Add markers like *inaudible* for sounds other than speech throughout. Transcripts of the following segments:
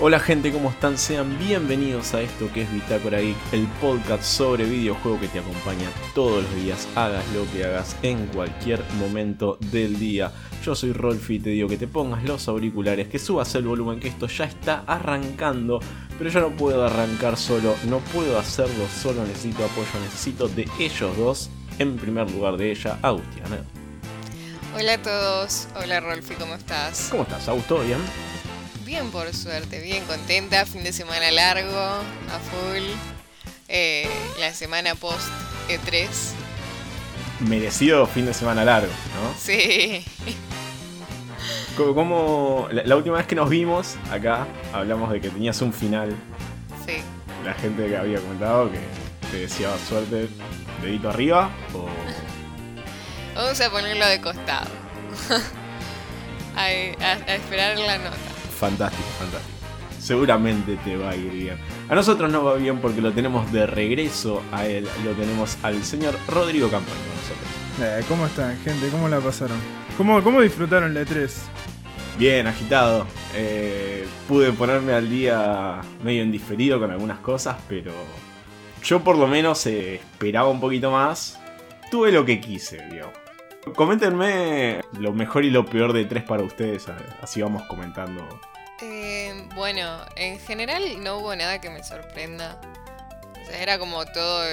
Hola gente, ¿cómo están? Sean bienvenidos a esto que es Bitácora Geek, el podcast sobre videojuego que te acompaña todos los días, hagas lo que hagas en cualquier momento del día. Yo soy Rolfi y te digo que te pongas los auriculares, que subas el volumen, que esto ya está arrancando, pero yo no puedo arrancar solo, no puedo hacerlo solo, necesito apoyo, necesito de ellos dos, en primer lugar de ella, Agustiana. Hola a todos, hola Rolfi, ¿cómo estás? ¿Cómo estás, Augusto? ¿Bien? Bien, por suerte, bien contenta. Fin de semana largo, a full. Eh, la semana post E3. Merecido fin de semana largo, ¿no? Sí. *laughs* Como la, la última vez que nos vimos acá, hablamos de que tenías un final. Sí. La gente que había comentado que te deseaba suerte, dedito arriba o Vamos a ponerlo de costado. *laughs* a, a- a esperar la nota. Fantástico, fantástico. Seguramente te va a ir bien. A nosotros no va bien porque lo tenemos de regreso a él. Lo tenemos al señor Rodrigo Campaña con nosotros. Eh, ¿Cómo están, gente? ¿Cómo la pasaron? ¿Cómo, cómo disfrutaron la E3? Bien, agitado. Eh, pude ponerme al día medio indiferido con algunas cosas, pero yo por lo menos eh, esperaba un poquito más. Tuve lo que quise, digamos. Coméntenme lo mejor y lo peor de tres para ustedes, así vamos comentando. Eh, bueno, en general no hubo nada que me sorprenda. Era como todo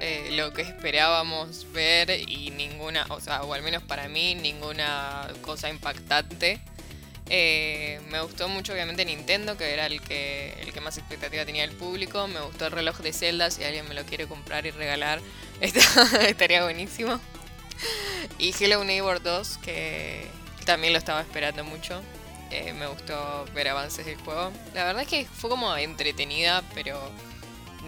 eh, lo que esperábamos ver y ninguna, o sea, o al menos para mí, ninguna cosa impactante. Eh, me gustó mucho obviamente Nintendo, que era el que, el que más expectativa tenía el público. Me gustó el reloj de Zelda, si alguien me lo quiere comprar y regalar, *laughs* estaría buenísimo. *laughs* Y Hello Neighbor 2, que también lo estaba esperando mucho. Eh, me gustó ver avances del juego. La verdad es que fue como entretenida, pero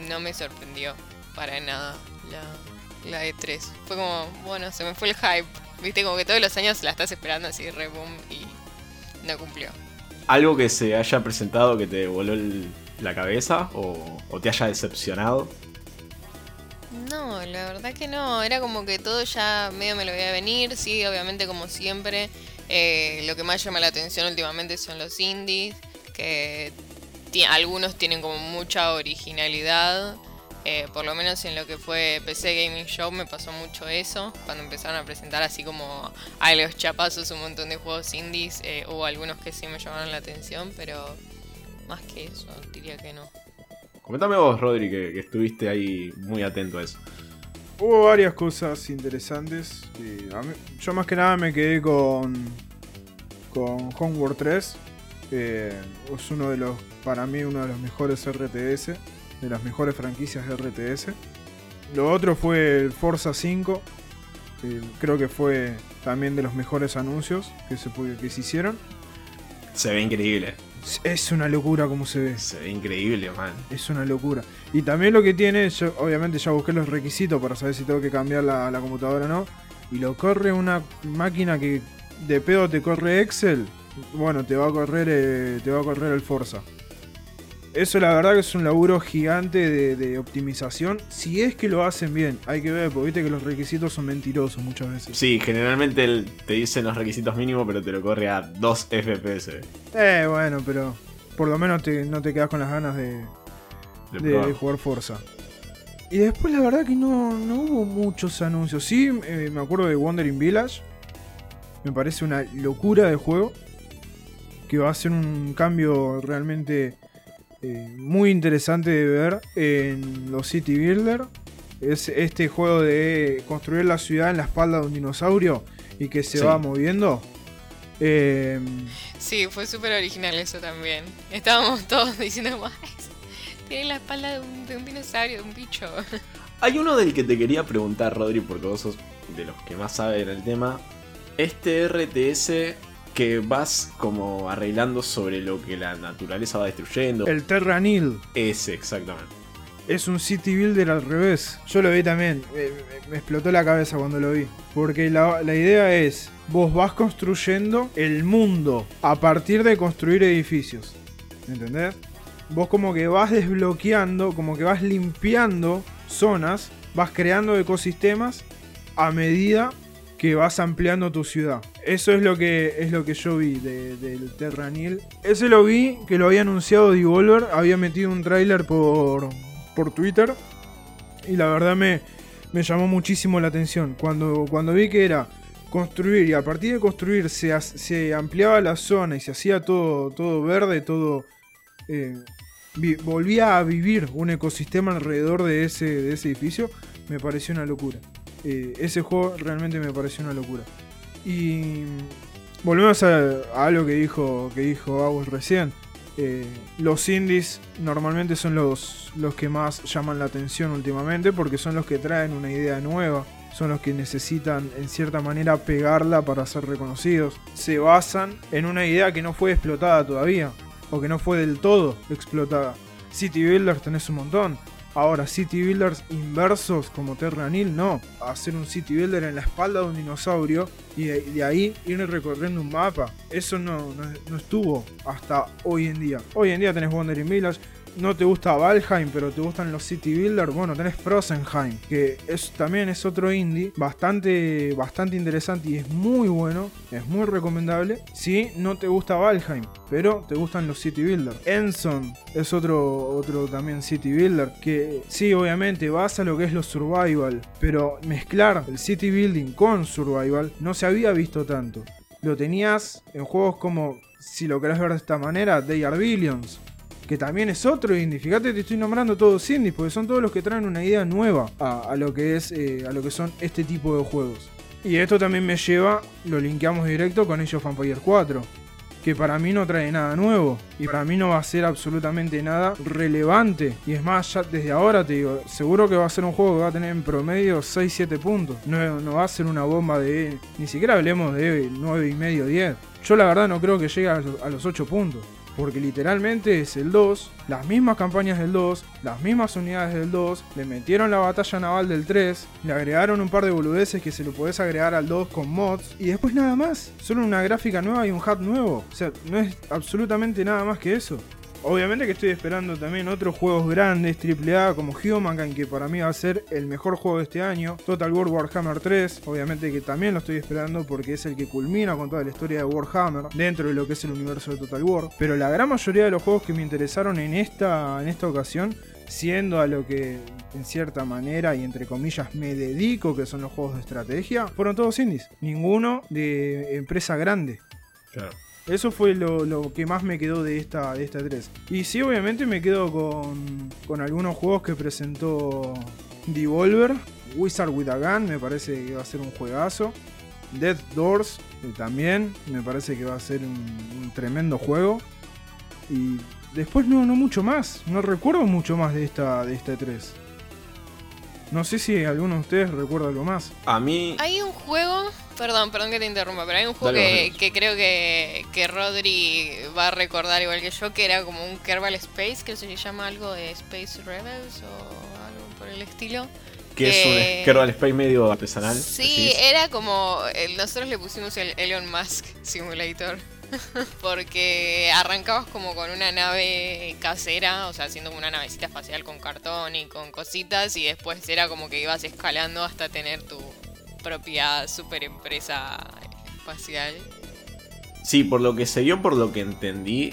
no me sorprendió para nada la, la E3. Fue como, bueno, se me fue el hype. Viste, como que todos los años la estás esperando así, re boom, y no cumplió. ¿Algo que se haya presentado que te voló la cabeza o te haya decepcionado? No, la verdad que no. Era como que todo ya medio me lo veía venir. Sí, obviamente como siempre. eh, lo que más llama la atención últimamente son los indies. Que algunos tienen como mucha originalidad. eh, por lo menos en lo que fue PC Gaming Show me pasó mucho eso. Cuando empezaron a presentar así como a los chapazos un montón de juegos indies. eh, hubo algunos que sí me llamaron la atención, pero más que eso diría que no. Comentame vos, Rodri, que, que estuviste ahí muy atento a eso. Hubo varias cosas interesantes. mí- yo más que nada me quedé con, con Homeworld 3. que es uno de los, para mí, uno de los mejores RTS. De las mejores franquicias de RTS. Lo otro fue el Forza 5. que creo que fue también de los mejores anuncios que se, que se hicieron. Se ve increíble. Es una locura como se ve. Se ve increíble, man. Es una locura. Y también lo que tiene, yo obviamente ya busqué los requisitos para saber si tengo que cambiar la, la computadora o no. Y lo corre una máquina que de pedo te corre Excel. Bueno, te va a correr, eh, te va a correr el Forza. Eso la verdad que es un laburo gigante de, de optimización. Si es que lo hacen bien, hay que ver, porque viste que los requisitos son mentirosos muchas veces. Sí, generalmente te dicen los requisitos mínimos, pero te lo corre a 2 FPS. Eh, bueno, pero por lo menos te- no te quedas con las ganas de, de jugar Forza. Y después la verdad que no, no hubo muchos anuncios. Sí, eh, me acuerdo de Wandering Village. Me parece una locura de juego. Que va a ser un cambio realmente eh, muy interesante de ver en los City Builder. Es este juego de construir la ciudad en la espalda de un dinosaurio y que se Sí. va moviendo. Eh, Sí, fue súper original eso también. Estábamos *laughs* todos diciendo, "Guay, tiene la espalda de un, de un dinosaurio, de un bicho. *laughs* Hay uno del que te quería preguntar, Rodri, porque vos sos de los que más saben el tema. Este RTS que vas como arreglando sobre lo que la naturaleza va destruyendo. el Terranil. Ese, exactamente. Es un city builder al revés. Yo lo vi también. eh, me- me explotó la cabeza cuando lo vi. Porque la, la idea es, vos vas construyendo el mundo a partir de construir edificios. ¿Entendés? Vos como que vas desbloqueando, como que vas limpiando zonas, vas creando ecosistemas a medida que vas ampliando tu ciudad. Eso es lo que es lo que yo vi de- del Terranil. Ese lo vi que lo había anunciado Devolver, había metido un tráiler por, por Twitter y la verdad me, me llamó muchísimo la atención. Cuando, cuando vi que era construir y a partir de construir se, se ampliaba la zona y se hacía todo, todo verde, todo... eh, volvía a vivir un ecosistema alrededor de ese, de ese edificio, me pareció una locura. Eh, ese juego realmente me pareció una locura. Y volvemos a, algo que dijo, que dijo recién. Eh, los indies normalmente son los, los que más llaman la atención últimamente porque son los que traen una idea nueva, son los que necesitan en cierta manera pegarla para ser reconocidos. Se basan en una idea que no fue explotada todavía o que no fue del todo explotada. City Builders tenés un montón. Ahora, City Builders inversos como Terranil, no. Hacer un City Builder en la espalda de un dinosaurio y de, ahí ir recorriendo un mapa. Eso no, no, no estuvo hasta hoy en día. Hoy en día tenés Wandering Village. No te gusta Valheim, pero te gustan los City Builders. Bueno, tenés Frozenheim, que es, también es otro indie bastante, bastante interesante y es muy bueno. Es muy recomendable. Si no te gusta Valheim, pero te gustan los City Builders. Enson es otro, otro también City Builder. Que sí, obviamente vas a lo que es los Survival, pero mezclar el City Building con Survival no se había visto tanto. Lo tenías en juegos como, si lo querés ver de esta manera, They Are Billions. Que también es otro indie. Fíjate, te estoy nombrando todos indies, porque son todos los que traen una idea nueva a, lo que es eh, a lo que son este tipo de juegos. Y esto también me lleva, lo linkeamos directo con of Empires 4. Que para mí no trae nada nuevo. Y para mí no va a ser absolutamente nada relevante. Y es más, ya desde ahora te digo, seguro que va a ser un juego que va a tener en promedio 6-7 puntos. No, no va a ser una bomba de. Ni siquiera hablemos de 9 y medio, 10. Yo la verdad no creo que llegue a los 8 puntos. Porque literalmente es el 2, las mismas campañas del 2, las mismas unidades del 2, le metieron la batalla naval del 3, le agregaron un par de boludeces que se lo podés agregar al 2 con mods, y después nada más, solo una gráfica nueva y un hat nuevo. O sea, no es absolutamente nada más que eso. Obviamente que estoy esperando también otros juegos grandes, AAA, como Humankind, que para mí va a ser el mejor juego de este año. Total War Warhammer 3, obviamente que también lo estoy esperando porque es el que culmina con toda la historia de Warhammer dentro de lo que es el universo de Total War. Pero la gran mayoría de los juegos que me interesaron en esta, en esta ocasión, siendo a lo que en cierta manera y entre comillas me dedico, que son los juegos de estrategia, fueron todos indies. Ninguno de empresa grande. Claro. Eso fue lo, que más me quedó de esta, de esta 3. Y sí, obviamente me quedo con, con algunos juegos que presentó Devolver. Wizard with a Gun me parece que va a ser un juegazo. Death Doors eh, también me parece que va a ser un, un tremendo juego. Y después no, no mucho más. No recuerdo mucho más de esta, de esta 3. No sé si alguno de ustedes recuerda algo más. A mí. Hay un juego, perdón, perdón que te interrumpa, pero hay un juego Dale, que, creo que, que Rodri va a recordar igual que yo, que era como un Kerbal Space, que se llama algo de Space Rebels o algo por el estilo. Que es Eh, un Kerbal Space medio artesanal. Sí, decís. era como. el- Nosotros le pusimos el Elon Musk Simulator. *laughs* Porque arrancabas como con una nave casera, o sea, haciendo una navecita espacial con cartón y con cositas, y después era como que ibas escalando hasta tener tu propia super empresa espacial. Sí, por lo que se vio, por lo que entendí,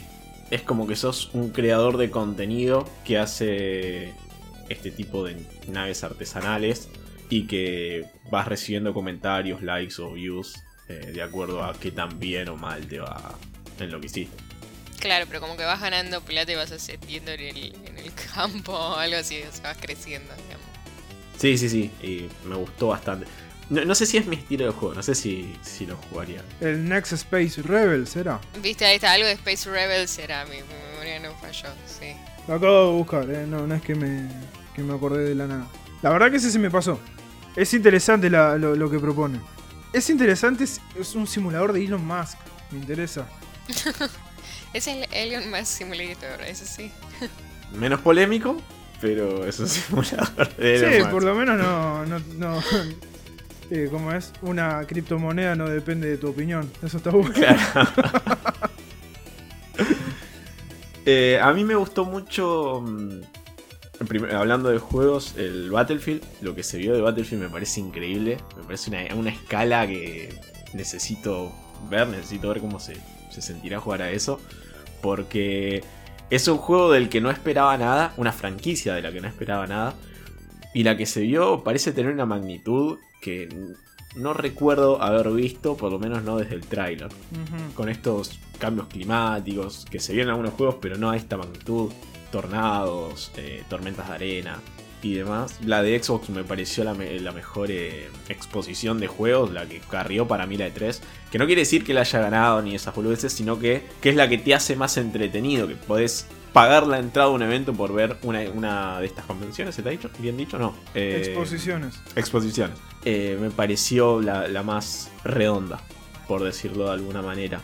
es como que sos un creador de contenido que hace este tipo de naves artesanales y que vas recibiendo comentarios, likes o views eh, de acuerdo a qué tan bien o mal te va en lo que hiciste. Claro, pero como que vas ganando plata y vas ascendiendo en el, en el *laughs* campo o algo así, o sea, vas creciendo, digamos. Sí, sí, sí, y me gustó bastante. No, no sé si es mi estilo de juego, no sé si, si lo jugaría. El Next Space Rebels era. Viste, ahí está, algo de Space Rebels era, mi, mi memoria no falló, sí. Lo acabo de buscar, eh, no, no es que me, que me acordé de la nada. La verdad que ese se me pasó. Es interesante la- lo, lo que propone. Es interesante, es, es un simulador de Elon Musk. Me interesa. *laughs* Es el Alien Mass Simulator, eso sí. *laughs* Menos polémico, pero es un *laughs* simulador de Sí, Elon Musk. por lo menos no. no, no eh, como es, una criptomoneda no depende de tu opinión. Eso está bueno. Claro. Eh, a mí me gustó mucho mm, hablando de juegos, el Battlefield, lo que se vio de Battlefield me parece increíble. Me parece una, una escala que necesito ver, necesito ver cómo se, se sentirá jugar a eso. Porque es un juego del que no esperaba nada, una franquicia de la que no esperaba nada. Y la que se vio parece tener una magnitud que no recuerdo haber visto, por lo menos no desde el tráiler con estos cambios climáticos que se vieron en algunos juegos, pero no a esta magnitud, tornados, eh, tormentas de arena y demás. La de Xbox me pareció la, me- la mejor eh, exposición de juegos, la que carrió para mí la de 3, que no quiere decir que la haya ganado ni esas boludeces, sino que, que es la que te hace más entretenido, que podés pagar la entrada a un evento por ver una, una de estas convenciones, ¿se te ha dicho? ¿Bien dicho? No. Eh, Exposiciones. exposiciones. Eh, me pareció la, la más redonda, por decirlo de alguna manera.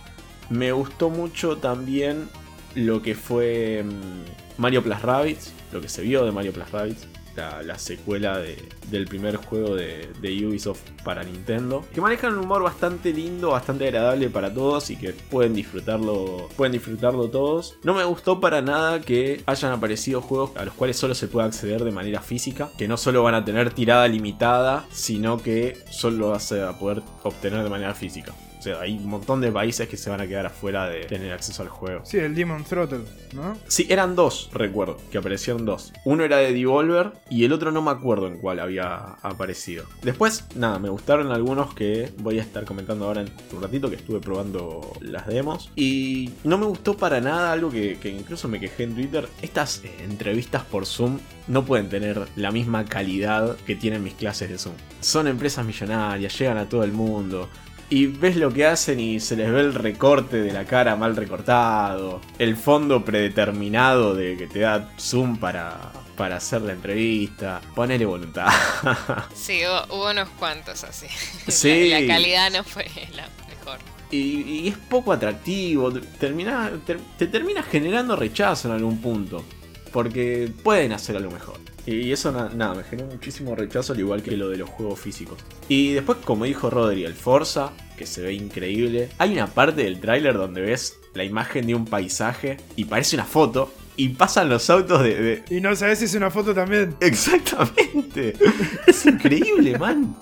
Me gustó mucho también lo que fue mm, Mario Plus Rabbids, lo que se vio de Mario Plus Rabbids, la, la secuela de- del primer juego de, de Ubisoft para Nintendo, que manejan un humor bastante lindo, bastante agradable para todos y que pueden disfrutarlo, pueden disfrutarlo todos. No me gustó para nada que hayan aparecido juegos a los cuales solo se puede acceder de manera física, que no solo van a tener tirada limitada, sino que solo vas a poder obtener de manera física. Sea, hay un montón de países que se van a quedar afuera de tener acceso al juego. Sí, el Demon Throttle, ¿no? Sí, eran dos, recuerdo, que aparecieron dos. Uno era de Devolver y el otro no me acuerdo en cuál había aparecido. Después, nada, me gustaron algunos que voy a estar comentando ahora en un ratito, que estuve probando las demos. Y no me gustó para nada algo que, que incluso me quejé en Twitter. Estas eh, entrevistas por Zoom no pueden tener la misma calidad que tienen mis clases de Zoom. Son empresas millonarias, llegan a todo el mundo. Y ves lo que hacen y se les ve el recorte de la cara mal recortado. El fondo predeterminado de que te da Zoom para, para hacer la entrevista. Ponele voluntad. *laughs* Sí, hubo, hubo unos cuantos así. *laughs* Sí. La, la calidad no fue la mejor. y, y es poco atractivo. Termina, ter- te termina generando rechazo en algún punto. Porque pueden hacer algo mejor. Y eso na- nada, me generó muchísimo rechazo, al igual que lo de los juegos físicos. Y después, como dijo Rodri, el Forza, que se ve increíble. Hay una parte del tráiler donde ves la imagen de un paisaje y parece una foto. Y pasan los autos de- de, Y no sabes si es una foto también. *laughs* Exactamente. Es increíble, man.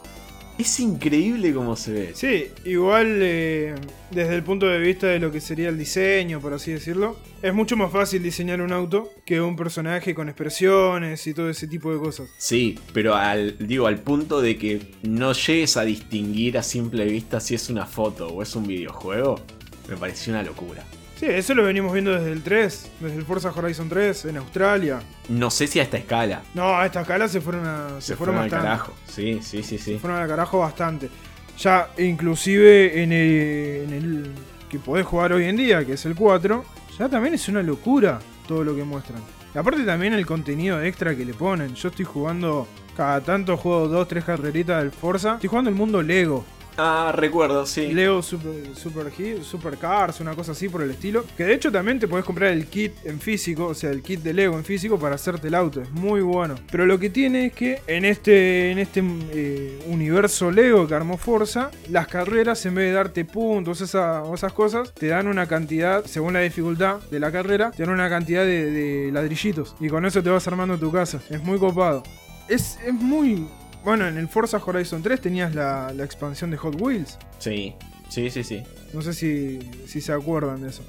Es increíble cómo se ve. Sí, igual eh, desde el punto de vista de lo que sería el diseño, por así decirlo, es mucho más fácil diseñar un auto que un personaje con expresiones y todo ese tipo de cosas. Sí, pero al, digo, al punto de que no llegues a distinguir a simple vista si es una foto o es un videojuego, me pareció una locura. Sí, eso lo venimos viendo desde el 3, desde el Forza Horizon 3 en Australia. No sé si a esta escala. No, a esta escala se fueron a, se Se, fueron fueron al carajo. Sí, sí, sí, sí. Se fueron al carajo bastante. Ya, inclusive en el, en el que podés jugar hoy en día, que es el 4, ya también es una locura todo lo que muestran. Y aparte también el contenido extra que le ponen. Yo estoy jugando, cada tanto juego 2, 3 carreritas del Forza. Estoy jugando el mundo Lego. Ah, recuerdo, sí. Lego Super, Super, Super Cars, una cosa así por el estilo. Que de hecho también te podés comprar el kit en físico, o sea, el kit de Lego en físico para hacerte el auto. Es muy bueno. Pero lo que tiene es que en este, en este eh, universo Lego que armó Forza, las carreras en vez de darte puntos esa- esas cosas, te dan una cantidad, según la dificultad de la carrera, te dan una cantidad de, de ladrillitos. Y con eso te vas armando tu casa. Es muy copado. Es, es muy... Bueno, en el Forza Horizon 3 tenías la, la expansión de Hot Wheels. Sí, sí, sí, sí. No sé si, si se acuerdan de eso.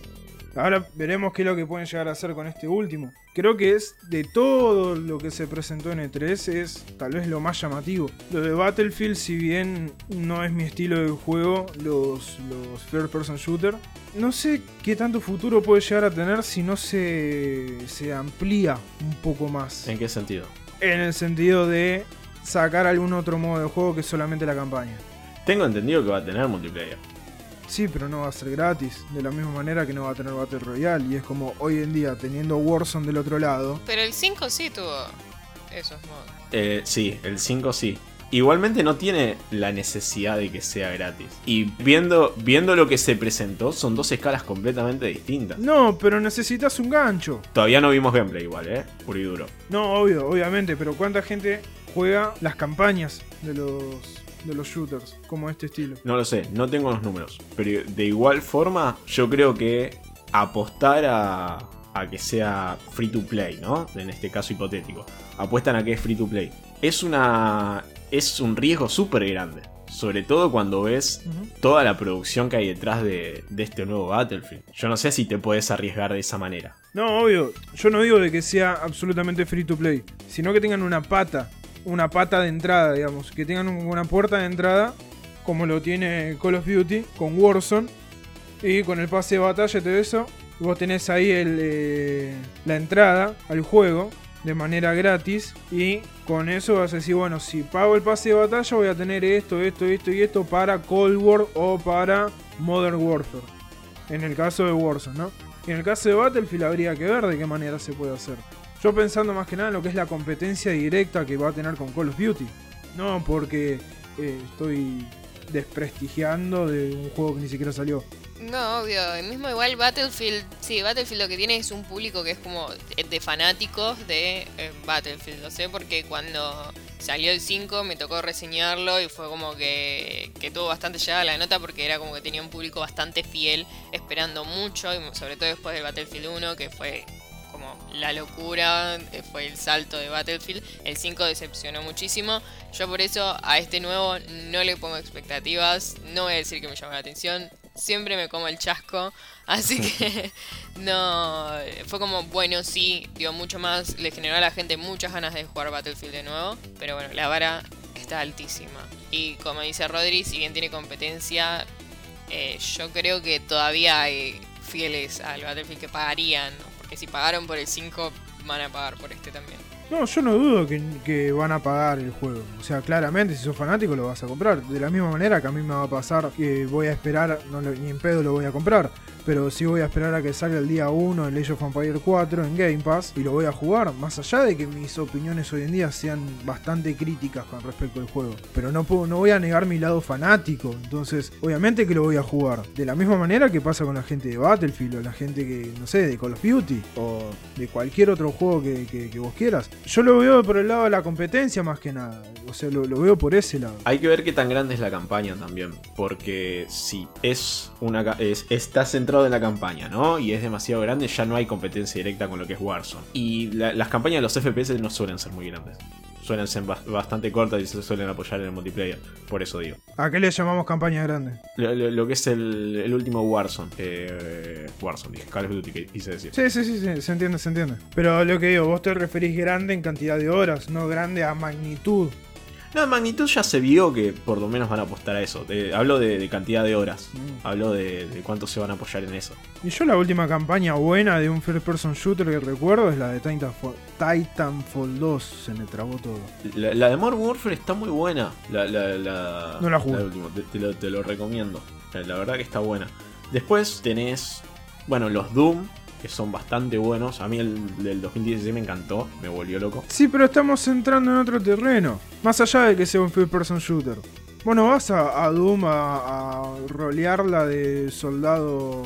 Ahora veremos qué es lo que pueden llegar a hacer con este último. Creo que es de todo lo que se presentó en E3 es tal vez lo más llamativo. Lo de Battlefield, si bien no es mi estilo de juego, los, los first person shooter, no sé qué tanto futuro puede llegar a tener si no se, se amplía un poco más. ¿En qué sentido? En el sentido de sacar algún otro modo de juego que solamente la campaña. Tengo entendido que va a tener multiplayer. Sí, pero no va a ser gratis. De la misma manera que no va a tener Battle Royale. Y es como hoy en día, teniendo Warzone del otro lado. Pero el 5 sí tuvo esos modos. Eh, sí, el 5 sí. Igualmente no tiene la necesidad de que sea gratis. Y viendo, viendo lo que se presentó, son dos escalas completamente distintas. No, pero necesitas un gancho. Todavía no vimos gameplay igual, ¿eh? Puro y duro. No, obvio, obviamente. Pero ¿cuánta gente juega las campañas de los, de los shooters? Como este estilo. No lo sé, no tengo los números. Pero de igual forma, yo creo que apostar a, a que sea free to play, ¿no? En este caso hipotético. Apuestan a que es free to play. Es una. Es un riesgo súper grande. Sobre todo cuando ves toda la producción que hay detrás de, de este nuevo Battlefield. Yo no sé si te puedes arriesgar de esa manera. No, obvio. Yo no digo de que sea absolutamente free to play, sino que tengan una pata, una pata de entrada, digamos, que tengan un- una puerta de entrada, como lo tiene Call of Duty con Warzone y con el pase de batalla y todo eso. Vos tenés ahí el, eh, la entrada al juego de manera gratis y con eso vas a decir, bueno, si pago el pase de batalla voy a tener esto, esto, esto y esto para Cold War o para Modern Warfare. En el caso de Warzone, ¿no? Y en el caso de Battlefield habría que ver de qué manera se puede hacer. Yo pensando más que nada en lo que es la competencia directa que va a tener con Call of Duty. No porque eh, estoy desprestigiando de un juego que ni siquiera salió. No, obvio. El mismo igual Battlefield. Sí, Battlefield lo que tiene es un público que es como de fanáticos de eh, Battlefield. Lo sé porque cuando salió el 5 me tocó reseñarlo y fue como que, que tuvo bastante llegada la nota porque era como que tenía un público bastante fiel esperando mucho y sobre todo después del Battlefield 1 que fue como la locura, eh, fue el salto de Battlefield. El 5 decepcionó muchísimo. Yo por eso a este nuevo no le pongo expectativas. No voy a decir que me llama la atención. Siempre me como el chasco. *laughs* Así que no. Fue como, bueno, sí, dio mucho más. Le generó a la gente muchas ganas de jugar Battlefield de nuevo. Pero bueno, la vara está altísima. Y como dice Rodri, si bien tiene competencia, eh, yo creo que todavía hay fieles al Battlefield que pagarían. Porque si pagaron por el 5, van a pagar por este también. No, yo no dudo que, que van a pagar el juego. O sea, claramente, si sos fanático lo vas a comprar. De la misma manera que a mí me va a pasar que voy a esperar, ni en pedo lo voy a comprar. Pero sí voy a esperar a que salga el día 1 el Age of Empires 4 en Game Pass y lo voy a jugar. Más allá de que mis opiniones hoy en día sean bastante críticas con respecto al juego. Pero no, no voy a negar mi lado fanático. Entonces, obviamente que lo voy a jugar. De la misma manera que pasa con la gente de Battlefield o la gente que, no sé, de Call of Duty o de cualquier otro juego que, que- vos quieras. Yo lo veo por el lado de la competencia más que nada. O sea, lo, lo veo por ese lado. Hay que ver qué tan grande es la campaña también, porque si es una es, está centrado en la campaña, ¿no? Y es demasiado grande, ya no hay competencia directa con lo que es Warzone. Y la- las campañas de los FPS no suelen ser muy grandes. Suelen ser bas- bastante cortas y se suelen apoyar en el multiplayer. Por eso digo. ¿A qué le llamamos campaña grande? Lo, lo- lo que es el, el último Warzone. eh, Warzone, dije. Call of Duty, que quise decir. Sí, sí, sí, sí, se entiende, se entiende. Pero lo que digo, vos te referís grande en cantidad de horas, no grande a magnitud. No, en magnitud ya se vio que por lo menos van a apostar a eso. Eh, hablo de, de cantidad de horas. Mm. Hablo de, de cuánto se van a apoyar en eso. Y yo la última campaña buena de un first person shooter que recuerdo es la de Titanfall, Titanfall 2, se me trabó todo. La, la de Modern Warfare está muy buena. La, la, la- No la jugué. de último, te, te lo, te lo recomiendo. La, la verdad que está buena. Después tenés, bueno, los Doom, que son bastante buenos. A mí el del 2016 me encantó, me volvió loco. Sí, pero estamos entrando en otro terreno. Más allá de que sea un first person shooter. Bueno, vas a, a Doom a, a rolearla de soldado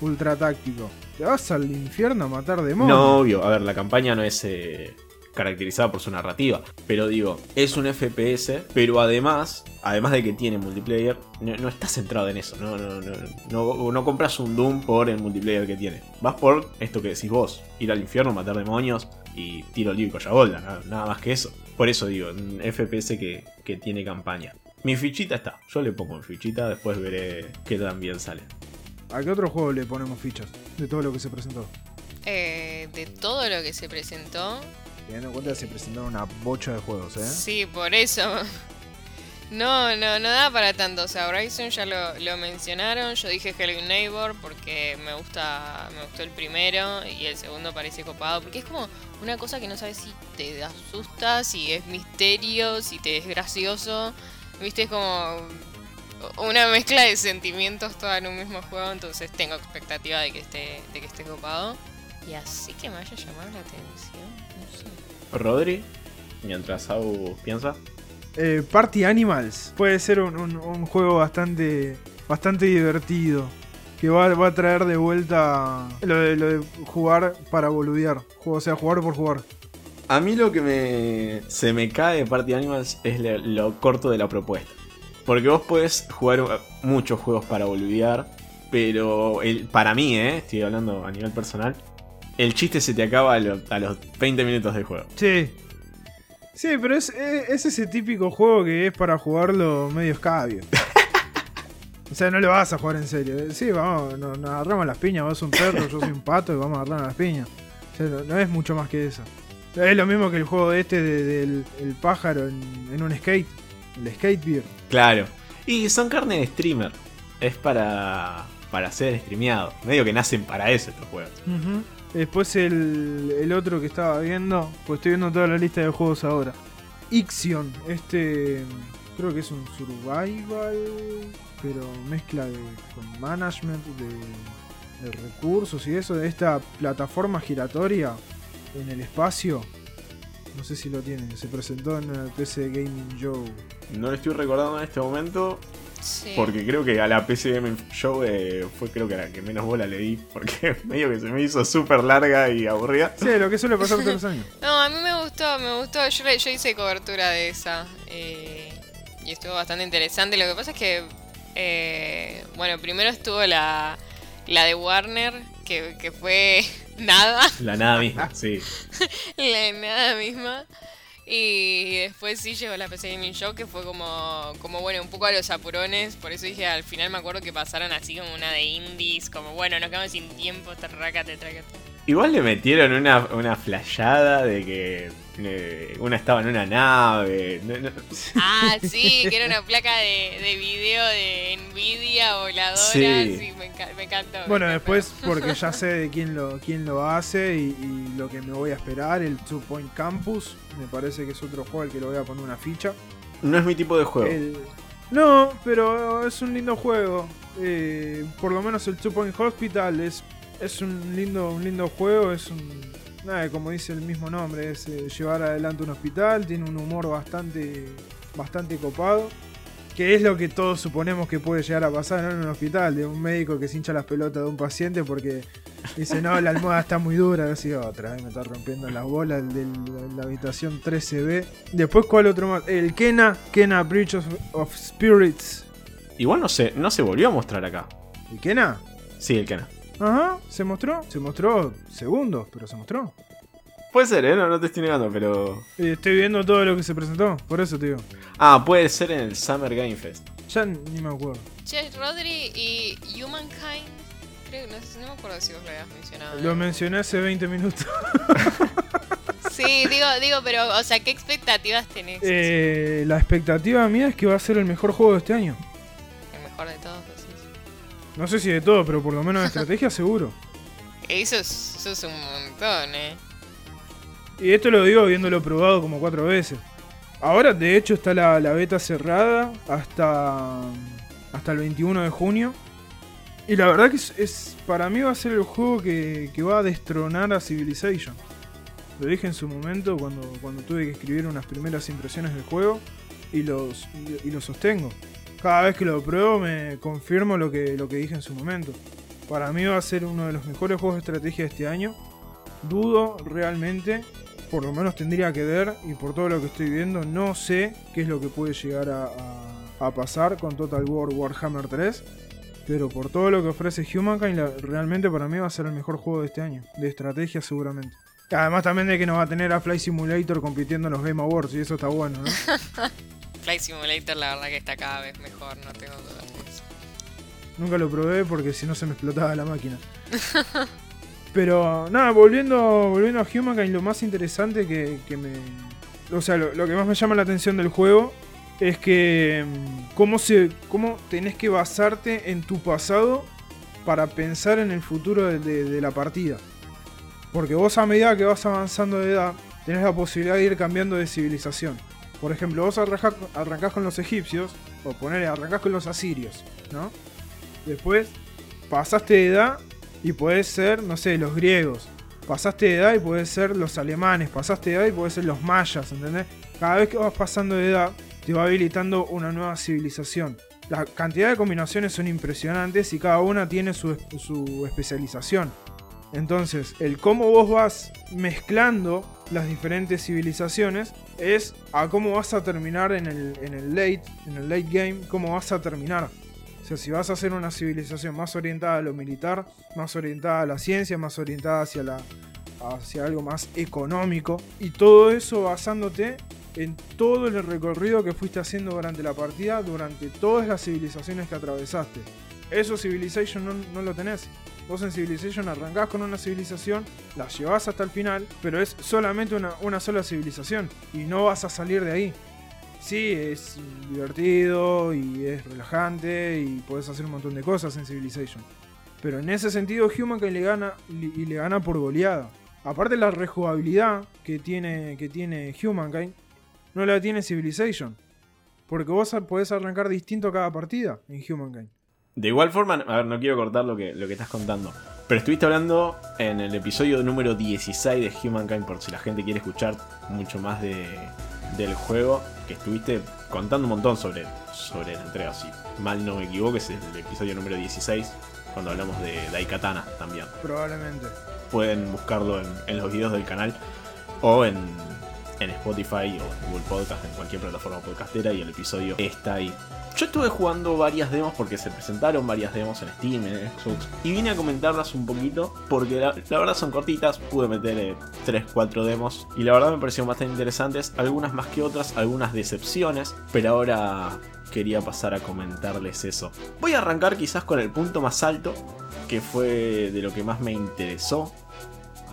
ultra táctico. Te vas al infierno a matar demonios. No, obvio, a ver, la campaña no es eh, caracterizada por su narrativa. Pero digo, es un FPS, pero además, además de que tiene multiplayer, no, no está centrado en eso. No, no, no, no, no compras un Doom por el multiplayer que tiene. Vas por esto que decís vos, ir al infierno, matar demonios y tiro libre y collabolda, nada, nada más que eso. Por eso digo, un FPS que, que tiene campaña. Mi fichita está, yo le pongo mi fichita, después veré qué tan bien sale. ¿A qué otro juego le ponemos fichas? De todo lo que se presentó. Eh, de todo lo que se presentó, Teniendo en cuenta que se presentaron una bocha de juegos, ¿eh? Sí, por eso. No, no, no da para tanto. O sea, Horizon ya lo, lo mencionaron. Yo dije Hello Neighbor porque me gusta, me gustó el primero y el segundo parece copado. Porque es como una cosa que no sabes si te asusta, si es misterio, si te es gracioso. Viste, es como una mezcla de sentimientos toda en un mismo juego. Entonces tengo expectativa de que esté, de que esté copado. Y así que me haya llamado la atención. Rodri, mientras Au piensa. Eh, Party Animals puede ser un, un- un juego bastante, bastante divertido. Que va, va a traer de vuelta lo de, lo de jugar para boludear. O sea, jugar por jugar. A mí lo que me se me cae de Party Animals es lo, lo corto de la propuesta. Porque vos podés jugar uh, muchos juegos para boludear, pero el, para mí, eh, estoy hablando a nivel personal, el chiste se te acaba a, lo- a los 20 minutos del juego. Sí. Sí, pero es, es, es ese típico juego que es para jugarlo medio escabio. *laughs* O sea, no lo vas a jugar en serio. Sí, vamos, nos, nos agarramos las piñas. Vos sos un perro, yo soy un pato y vamos a agarrar las piñas. O sea, no, no es mucho más que eso. Es lo mismo que el juego este de- del el pájaro en, en un skate. El skate beer. Claro. Y son carne de streamer. Es para, para ser streameado. Medio que nacen para eso estos juegos. Después el, el otro que estaba viendo, pues estoy viendo toda la lista de juegos ahora. Ixion, este creo que es un survival, pero mezcla de, con management de, de recursos y eso, de esta plataforma giratoria en el espacio. No sé si lo tienen, se presentó en el PC Gaming Show. No lo estoy recordando en este momento. Sí. Porque creo que a la PCM Show eh, fue creo que a la que menos bola le di. Porque *laughs* medio que se me hizo súper larga y aburrida. Sí, lo que suele pasar todos los años. *laughs* No, a mí me gustó, me gustó. Yo, hice cobertura de esa. eh, y estuvo bastante interesante. Lo que pasa es que, eh, bueno, primero estuvo la, la de Warner, que, que fue *laughs* nada. La nada misma, sí. la nada misma. Y después sí llegó la PC Gaming Show, que fue como, como, bueno, un poco a los apurones. Por eso dije, al final me acuerdo que pasaron así como una de indies, como, bueno, nos quedamos sin tiempo, trácate, trácate. Igual le metieron una, una flayada de que eh, una estaba en una nave. no- no- Ah, *laughs* sí, que era una placa de, de video de Nvidia voladora. Sí. Sí, me, enca- me encantó. me Bueno, después, porque ya *laughs* sé de quién lo, quién lo hace y, y lo que me voy a esperar, el Two Point Campus, me parece que es otro juego al que le voy a poner una ficha. no es mi tipo de juego. El- No, pero es un lindo juego. Eh, por lo menos el Two Point Hospital es, es un lindo, un lindo juego, es un... Nada, como dice el mismo nombre, es eh, llevar adelante un hospital, tiene un humor bastante, bastante copado. Que es lo que todos suponemos que puede llegar a pasar ¿no? en un hospital, de un médico que se hincha las pelotas de un paciente porque dice, no, la almohada está muy dura, así otra vez me está rompiendo las bolas de la habitación 13B. Después, ¿cuál otro más? El Kena, Kena Bridge of, of Spirits. Igual no se, no se volvió a mostrar acá. ¿El Kena? Sí, el Kena. Ajá, se mostró. Se mostró segundos, pero se mostró. Puede ser, ¿eh? No, no te estoy negando, pero. Eh, Estoy viendo todo lo que se presentó, por eso te digo. Ah, puede ser en el Summer Game Fest. Ya ni me acuerdo. Che, Rodri y Humankind. Creo, no, sé, no me acuerdo si vos lo habías mencionado. Lo mencioné hace 20 minutos. *laughs* Sí, digo, digo, pero, o sea, ¿qué expectativas tenés? Eh, la expectativa mía es que va a ser el mejor juego de este año. El mejor de todos. No sé si de todo, pero por lo menos de estrategia seguro. *laughs* Eso es, eso es un montón, eh. Y esto lo digo habiéndolo probado como cuatro veces. Ahora, de hecho, está la, la beta cerrada hasta, hasta el 21 de junio. Y la verdad que es, es- para mí va a ser el juego que, que va a destronar a Civilization. Lo dije en su momento cuando, cuando tuve que escribir unas primeras impresiones del juego y los y, y lo sostengo. Cada vez que lo pruebo me confirmo lo que, lo que dije en su momento. Para mí va a ser uno de los mejores juegos de estrategia de este año. Dudo realmente, por lo menos tendría que ver y por todo lo que estoy viendo no sé qué es lo que puede llegar a, a- pasar con Total War Warhammer 3. Pero por todo lo que ofrece Humankind, realmente para mí va a ser el mejor juego de este año. De estrategia seguramente. Además también de que nos va a tener a Fly Simulator compitiendo en los Game Awards y eso está bueno, ¿no? *laughs* Flight Simulator, la verdad que está cada vez mejor, no tengo dudas. Nunca lo probé porque si no se me explotaba la máquina. *laughs* Pero nada, volviendo, volviendo a Humankind, lo más interesante que, que me. O sea, lo, lo que más me llama la atención del juego es que. mm, Cómo, se, cómo tenés que basarte en tu pasado para pensar en el futuro de, de- de la partida. Porque vos a medida que vas avanzando de edad, tenés la posibilidad de ir cambiando de civilización. Por ejemplo, vos arrancás, con los egipcios, o ponele, arrancás con los asirios, ¿no? Después pasaste de edad y podés ser, no sé, los griegos. Pasaste de edad y podés ser los alemanes. Pasaste de edad y podés ser los mayas, ¿entendés? Cada vez que vas pasando de edad, te va habilitando una nueva civilización. La cantidad de combinaciones son impresionantes y cada una tiene su especialización. Entonces, el cómo vos vas mezclando las diferentes civilizaciones es a cómo vas a terminar en el, en el late, en el late game, cómo vas a terminar. O sea, si vas a hacer una civilización más orientada a lo militar, más orientada a la ciencia, más orientada hacia la, hacia algo más económico. Y todo eso basándote en todo el recorrido que fuiste haciendo durante la partida, durante todas las civilizaciones que atravesaste. Eso Civilization no, no lo tenés. Vos en Civilization arrancás con una civilización, la llevas hasta el final, pero es solamente una, una sola civilización y no vas a salir de ahí. Sí, es divertido y es relajante y puedes hacer un montón de cosas en Civilization. Pero en ese sentido Humankind le gana y le gana por goleada. Aparte la rejugabilidad que tiene, que tiene Humankind, no la tiene Civilization. Porque vos podés arrancar distinto cada partida en Humankind. De igual forma, a ver, no quiero cortar lo que, lo que estás contando. Pero estuviste hablando en el episodio número 16 de Humankind, por si la gente quiere escuchar mucho más de, del juego, que estuviste contando un montón sobre, sobre la entrega. Si mal no me equivoco, es el episodio número 16, cuando hablamos de Daikatana también. Probablemente. Pueden buscarlo en, en los videos del canal o en, en Spotify o Google Podcast, en cualquier plataforma podcastera, y el episodio está ahí. Yo estuve jugando varias demos porque se presentaron varias demos en Steam, en Xbox, y vine a comentarlas un poquito porque la, verdad son cortitas, pude meter 3-4 demos y la verdad me parecieron bastante interesantes, algunas más que otras, algunas decepciones, pero ahora quería pasar a comentarles eso. Voy a arrancar quizás con el punto más alto, que fue de lo que más me interesó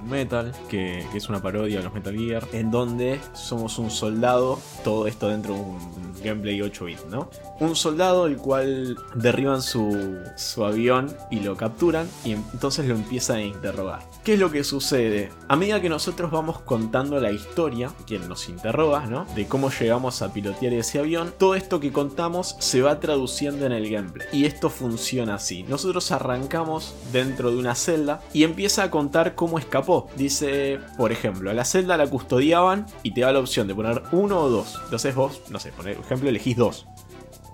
Metal, que, es una parodia de los Metal Gear, en donde somos un soldado, todo esto dentro de un gameplay 8 bit, ¿no? Un soldado el cual derriban su, su avión y lo capturan y entonces lo empiezan a interrogar. ¿Qué es lo que sucede? A medida que nosotros vamos contando la historia, quien nos interroga, ¿no? De cómo llegamos a pilotear ese avión, todo esto que contamos se va traduciendo en el gameplay. Y esto funciona así. Nosotros arrancamos dentro de una celda y empieza a contar cómo escapó. Dice, por ejemplo, a la celda la custodiaban y te da la opción de poner uno o dos. Entonces vos, no sé, por ejemplo, elegís dos.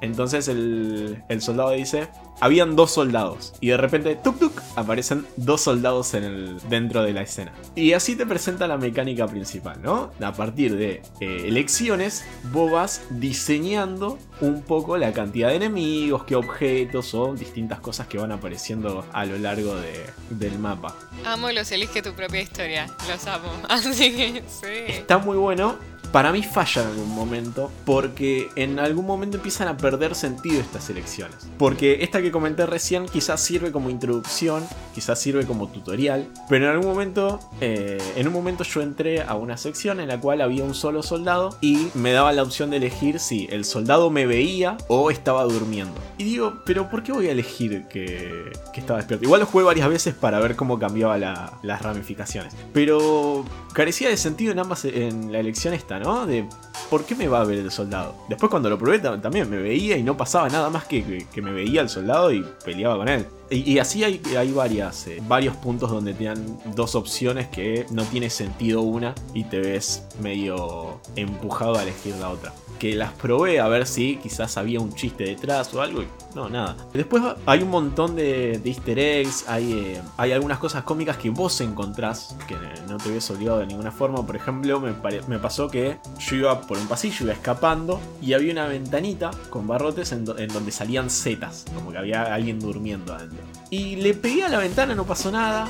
Entonces el, el, soldado dice, habían dos soldados. Y de repente, tuk tuk, aparecen dos soldados en el, dentro de la escena. Y así te presenta la mecánica principal, ¿no? A partir de eh, elecciones, vos vas diseñando un poco la cantidad de enemigos, qué objetos o distintas cosas que van apareciendo a lo largo de, del mapa. Amo los elige tu propia historia, los amo. *laughs* Así que sí. Está muy bueno para mí falla en algún momento porque en algún momento empiezan a perder sentido estas elecciones. Porque esta que comenté recién quizás sirve como introducción, quizás sirve como tutorial, pero en algún momento, eh, en un momento yo entré a una sección en la cual había un solo soldado y me daba la opción de elegir si el soldado me veía o estaba durmiendo. Y digo, pero ¿por qué voy a elegir que, estaba despierto? Igual lo jugué varias veces para ver cómo cambiaba la, las ramificaciones. Pero carecía de sentido en ambas, en la elección esta, De por qué me va a ver el soldado. Después cuando lo probé también me veía y no pasaba nada más que, que, me veía el soldado y peleaba con él. Y, y así hay, hay varias, eh, varios puntos donde te dan dos opciones que no tiene sentido una y te ves medio empujado a elegir la otra que las probé a ver si quizás había un chiste detrás o algo. Y no, nada. Después hay un montón de, easter eggs, hay, eh, hay algunas cosas cómicas que vos encontrás que no te habías olvidado de ninguna forma. Por ejemplo, me, me, pasó que yo iba por un pasillo, iba escapando y había una ventanita con barrotes en, en donde salían setas, como que había alguien durmiendo adentro. Y le pegué a la ventana, no pasó nada.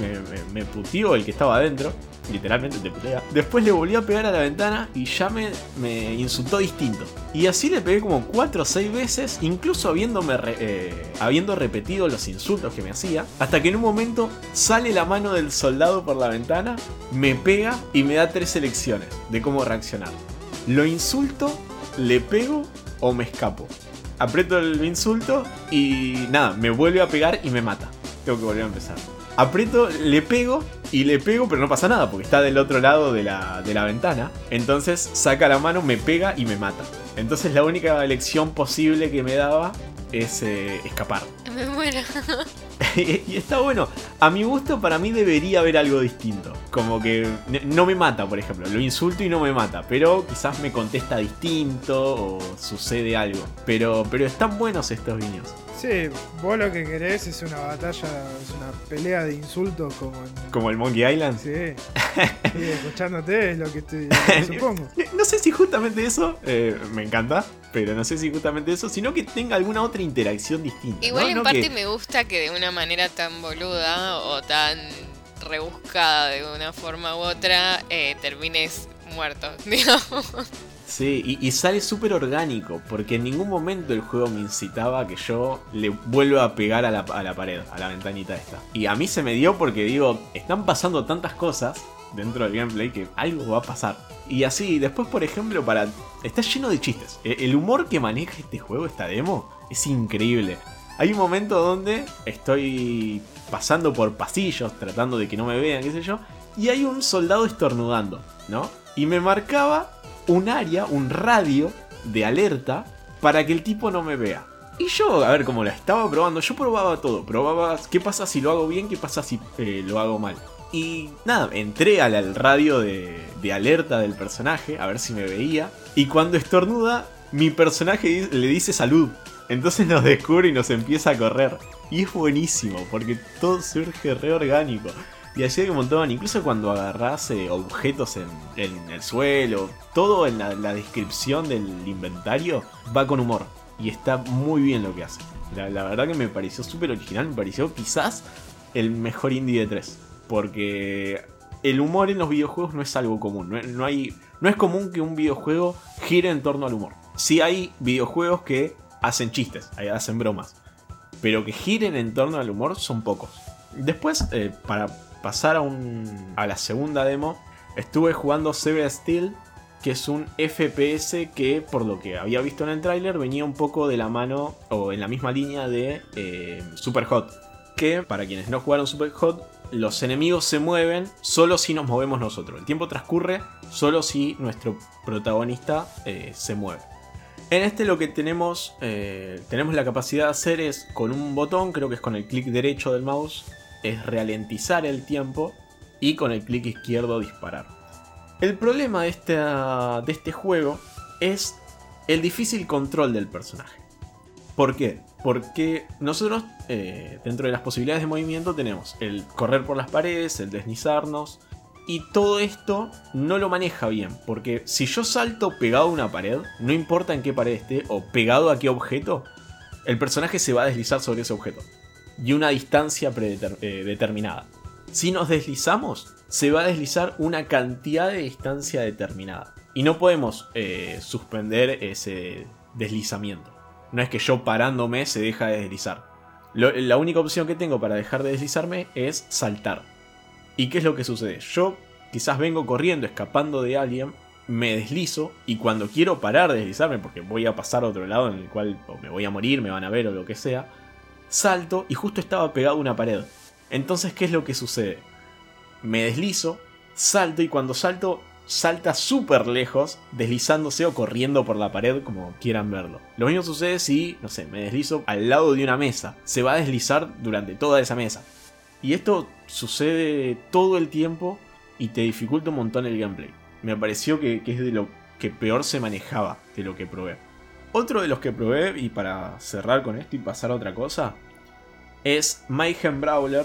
Me, me, el que estaba adentro literalmente te putea. Después le volví a pegar a la ventana y ya me, me insultó distinto. Y así le pegué como 4 o 6 veces, incluso habiéndome eh, habiendo repetido los insultos que me hacía, hasta que en un momento sale la mano del soldado por la ventana, me pega y me da tres elecciones de cómo reaccionar. Lo insulto, le pego o me escapo. Aprieto el insulto y nada, me vuelve a pegar y me mata. Tengo que volver a empezar. Aprieto, le pego y le pego, pero no pasa nada porque está del otro lado de la, de la ventana. Entonces saca la mano, me pega y me mata. Entonces la única elección posible que me daba es eh, escapar. Me muero. *laughs* y está bueno. A mi gusto, para mí debería haber algo distinto. Como que no me mata, por ejemplo. Lo insulto y no me mata. Pero quizás me contesta distinto o sucede algo. Pero, pero están buenos estos guiños. Sí, vos lo que querés es una batalla, es una pelea de insultos como en... ¿Como el Monkey Island? Sí. *laughs* sí escuchándote es lo que estoy, *laughs* supongo. No sé si justamente eso eh, me encanta, pero no sé si justamente eso, sino que tenga alguna otra interacción distinta. Igual ¿no? en ¿No parte que... me gusta que de una manera tan boluda o tan rebuscada de una forma u otra, eh, termines muerto, *laughs* digamos. Sí, y, sale súper orgánico, porque en ningún momento el juego me incitaba a que yo le vuelva a pegar a la, a la pared, a la ventanita esta. Y a mí se me dio porque digo, están pasando tantas cosas dentro del gameplay que algo va a pasar. Y así, después por ejemplo, para... Está lleno de chistes. E, el humor que maneja este juego, esta demo, es increíble. Hay un momento donde estoy pasando por pasillos, tratando de que no me vean, qué sé yo, y hay un soldado estornudando, ¿no? Y me marcaba un área, un radio de alerta para que el tipo no me vea. Y yo, a ver, como la estaba probando, yo probaba todo. Probaba qué pasa si lo hago bien, qué pasa si eh, lo hago mal. Y nada, entré al, radio de, de, alerta del personaje, a ver si me veía. Y cuando estornuda, mi personaje le dice salud. Entonces nos descubre y nos empieza a correr. Y es buenísimo, porque todo surge re orgánico. Y así que montaban, incluso cuando agarras eh, objetos en, el suelo, todo en la, descripción del inventario va con humor. Y está muy bien lo que hace. La, verdad que me pareció súper original, me pareció quizás el mejor indie de 3. Porque el humor en los videojuegos no es algo común. No, hay, no es común que un videojuego gire en torno al humor. Sí hay videojuegos que hacen chistes, hacen bromas. Pero que giren en torno al humor son pocos. Después, eh, para pasar a, la segunda demo, estuve jugando Seven Steel, que es un FPS que, por lo que había visto en el tráiler, venía un poco de la mano o en la misma línea de eh, Super Hot. Que, para quienes no jugaron Super Hot, los enemigos se mueven solo si nos movemos nosotros. El tiempo transcurre solo si nuestro protagonista eh, se mueve. En este lo que tenemos, eh, tenemos la capacidad de hacer es con un botón, creo que es con el clic derecho del mouse, es ralentizar el tiempo y con el clic izquierdo disparar. El problema de este, de este juego es el difícil control del personaje. ¿Por qué? Porque nosotros, eh, dentro de las posibilidades de movimiento, tenemos el correr por las paredes, el deslizarnos, y todo esto no lo maneja bien, porque si yo salto pegado a una pared, no importa en qué pared esté o pegado a qué objeto, el personaje se va a deslizar sobre ese objeto y una distancia. Eh, si nos deslizamos, se va a deslizar una cantidad de distancia determinada. Y no podemos eh, suspender ese deslizamiento. No es que yo parándome se deja de deslizar. la única opción que tengo para dejar de deslizarme es saltar. ¿Y qué es lo que sucede? Yo quizás vengo corriendo, escapando de alguien, me deslizo y cuando quiero parar de deslizarme, porque voy a pasar a otro lado en el cual me voy a morir, me van a ver o lo que sea, salto y justo estaba pegado a una pared. Entonces, ¿qué es lo que sucede? Me deslizo, salto y cuando salto, salta súper lejos, deslizándose o corriendo por la pared, como quieran verlo. Lo mismo sucede si, no sé, me deslizo al lado de una mesa. Se va a deslizar durante toda esa mesa. Y esto sucede todo el tiempo y te dificulta un montón el gameplay. Me pareció que, que es de lo que peor se manejaba de lo que probé. Otro de los que probé, y para cerrar con esto y pasar a otra cosa, es Mayhem Brawler,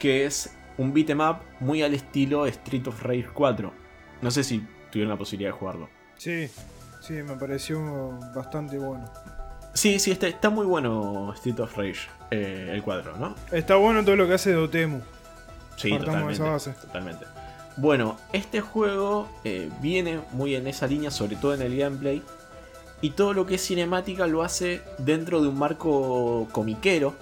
que es un beat'em up muy al estilo Street of Rage 4. No sé si tuvieron la posibilidad de jugarlo. Sí, sí, me pareció bastante bueno. Sí, sí, está, está muy bueno Street of Rage, eh, el 4, ¿no? Está bueno todo lo que hace Dotemu. Sí, totalmente, totalmente. Bueno, este juego eh, viene muy en esa línea, sobre todo en el gameplay. Y todo lo que es cinemática lo hace dentro de un marco comiquero.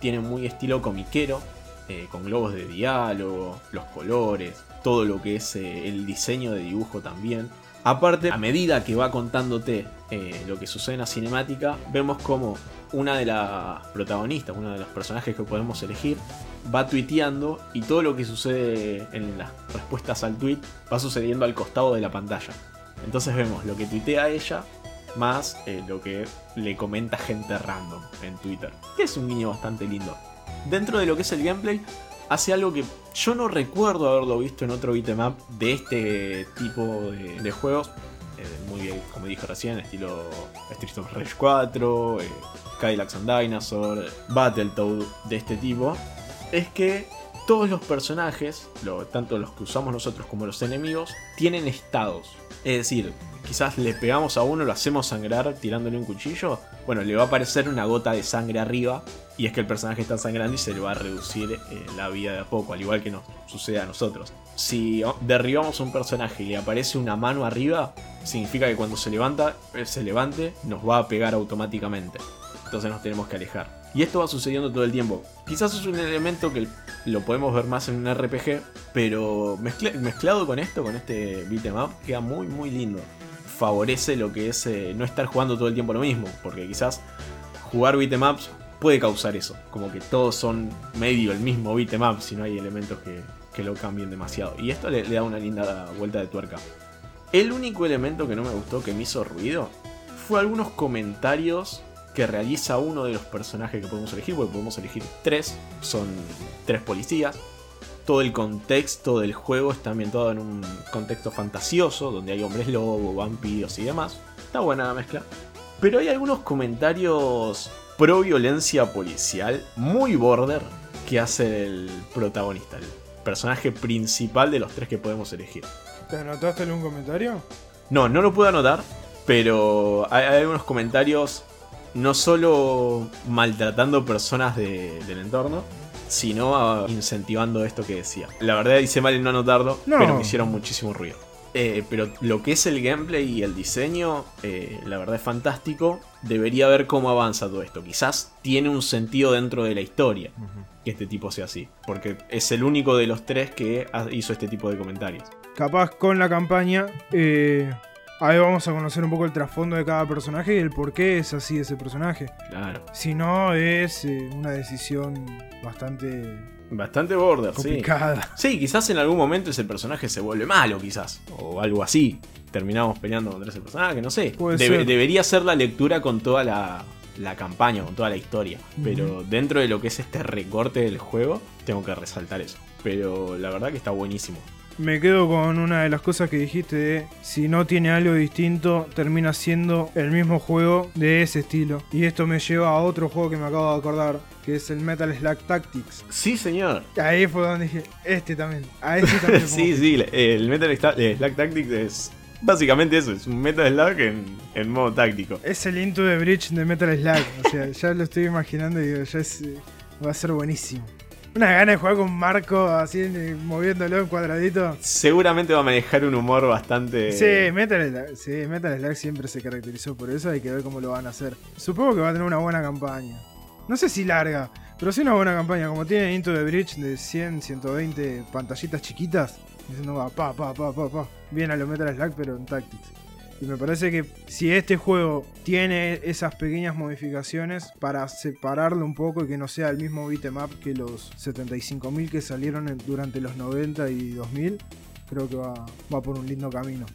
Tiene muy estilo comiquero. Eh, con globos de diálogo, los colores, todo lo que es eh, el diseño de dibujo también. Aparte, a medida que va contándote eh, lo que sucede en la cinemática, vemos como una de las protagonistas, uno de los personajes que podemos elegir, va tuiteando y todo lo que sucede en las respuestas al tweet va sucediendo al costado de la pantalla. Entonces vemos lo que tuitea ella más eh, lo que le comenta gente random en Twitter. Que es un guiño bastante lindo. Dentro de lo que es el gameplay, hace algo que yo no recuerdo haberlo visto en otro beatmap de este tipo de, juegos. Eh, muy bien, como dije recién, estilo Street of Rage 4, eh, and Dinosaur, Battletoad de este tipo. Es que todos los personajes, tanto los que usamos nosotros como los enemigos, tienen estados. Es decir, quizás le pegamos a uno, lo hacemos sangrar tirándole un cuchillo, bueno, le va a aparecer una gota de sangre arriba Y es que el personaje está sangrando y se le va a reducir eh, la vida de a poco, al igual que nos sucede a nosotros. Si derribamos a un personaje y le aparece una mano arriba, significa que cuando se levanta, se levante, nos va a pegar automáticamente. Entonces nos tenemos que alejar. Y esto va sucediendo todo el tiempo. Quizás es un elemento que lo podemos ver más en un RPG, pero mezclado con esto, con este beat'em up, queda muy muy lindo. Favorece lo que es eh, no estar jugando todo el tiempo lo mismo, porque quizás jugar beat'em ups puede causar eso, como que todos son medio el mismo beat'em up si no hay elementos que, lo cambien demasiado. Y esto le, le da una linda vuelta de tuerca. El único elemento que no me gustó, que me hizo ruido, fue algunos comentarios que realiza uno de los personajes que podemos elegir, porque podemos elegir tres, son tres policías. Todo el contexto del juego está ambientado en un contexto fantasioso, donde hay hombres lobo, vampiros y demás. Está buena la mezcla. Pero hay algunos comentarios pro violencia policial, muy border, que hace el protagonista, el personaje principal de los tres que podemos elegir. ¿Te anotaste algún comentario? No, no lo puedo anotar, pero hay, hay algunos comentarios no solo maltratando personas del entorno, sino incentivando esto que decía. La verdad hice mal en no anotarlo, pero me hicieron muchísimo ruido. Eh, pero lo que es el gameplay y el diseño, eh, la verdad es fantástico. Debería ver cómo avanza todo esto. Quizás tiene un sentido dentro de la historia que este tipo sea así. Porque es el único de los tres que hizo este tipo de comentarios. Capaz con la campaña eh, Ahí vamos a conocer un poco el trasfondo de cada personaje y el por qué es así ese personaje. Claro. Si no, es eh, una decisión bastante. Bastante border, complicada. sí. Sí, quizás en algún momento ese personaje se vuelve malo, quizás. O algo así. Terminamos peleando contra ese personaje, no sé. Debería ser la lectura con toda la, campaña, con toda la historia. Pero dentro de lo que es este recorte del juego, tengo que resaltar eso. Pero la verdad que está buenísimo me quedo con una de las cosas que dijiste de si no tiene algo distinto, termina siendo el mismo juego de ese estilo. Y esto me lleva a otro juego que me acabo de acordar, que es el Metal Slug Tactics. Sí, señor. Ahí fue donde dije, este también. A este también. *laughs* sí, sí, el Metal Slug Tactics es básicamente eso, es un Metal Slug en, modo táctico. Es el Into the Bridge de Metal Slug. o sea, ya lo estoy imaginando y digo, ya es, va a ser buenísimo. Una gana de jugar con Marco así moviéndolo en cuadradito. Seguramente va a manejar un humor bastante. Sí Metal, Slug, sí, Metal Slug siempre se caracterizó por eso. Hay que ver cómo lo van a hacer. Supongo que va a tener una buena campaña. No sé si larga, pero sí una buena campaña. Como tiene Into the Bridge de 100, 120 pantallitas chiquitas. Diciendo va pa, pa, pa, pa, pa. Bien a lo Metal Slug, pero en Tactics. Y me parece que si este juego tiene esas pequeñas modificaciones para separarlo un poco y que no sea el mismo beatmap que los 75.000 que salieron durante los 90 y 2000, creo que va, va por un lindo camino.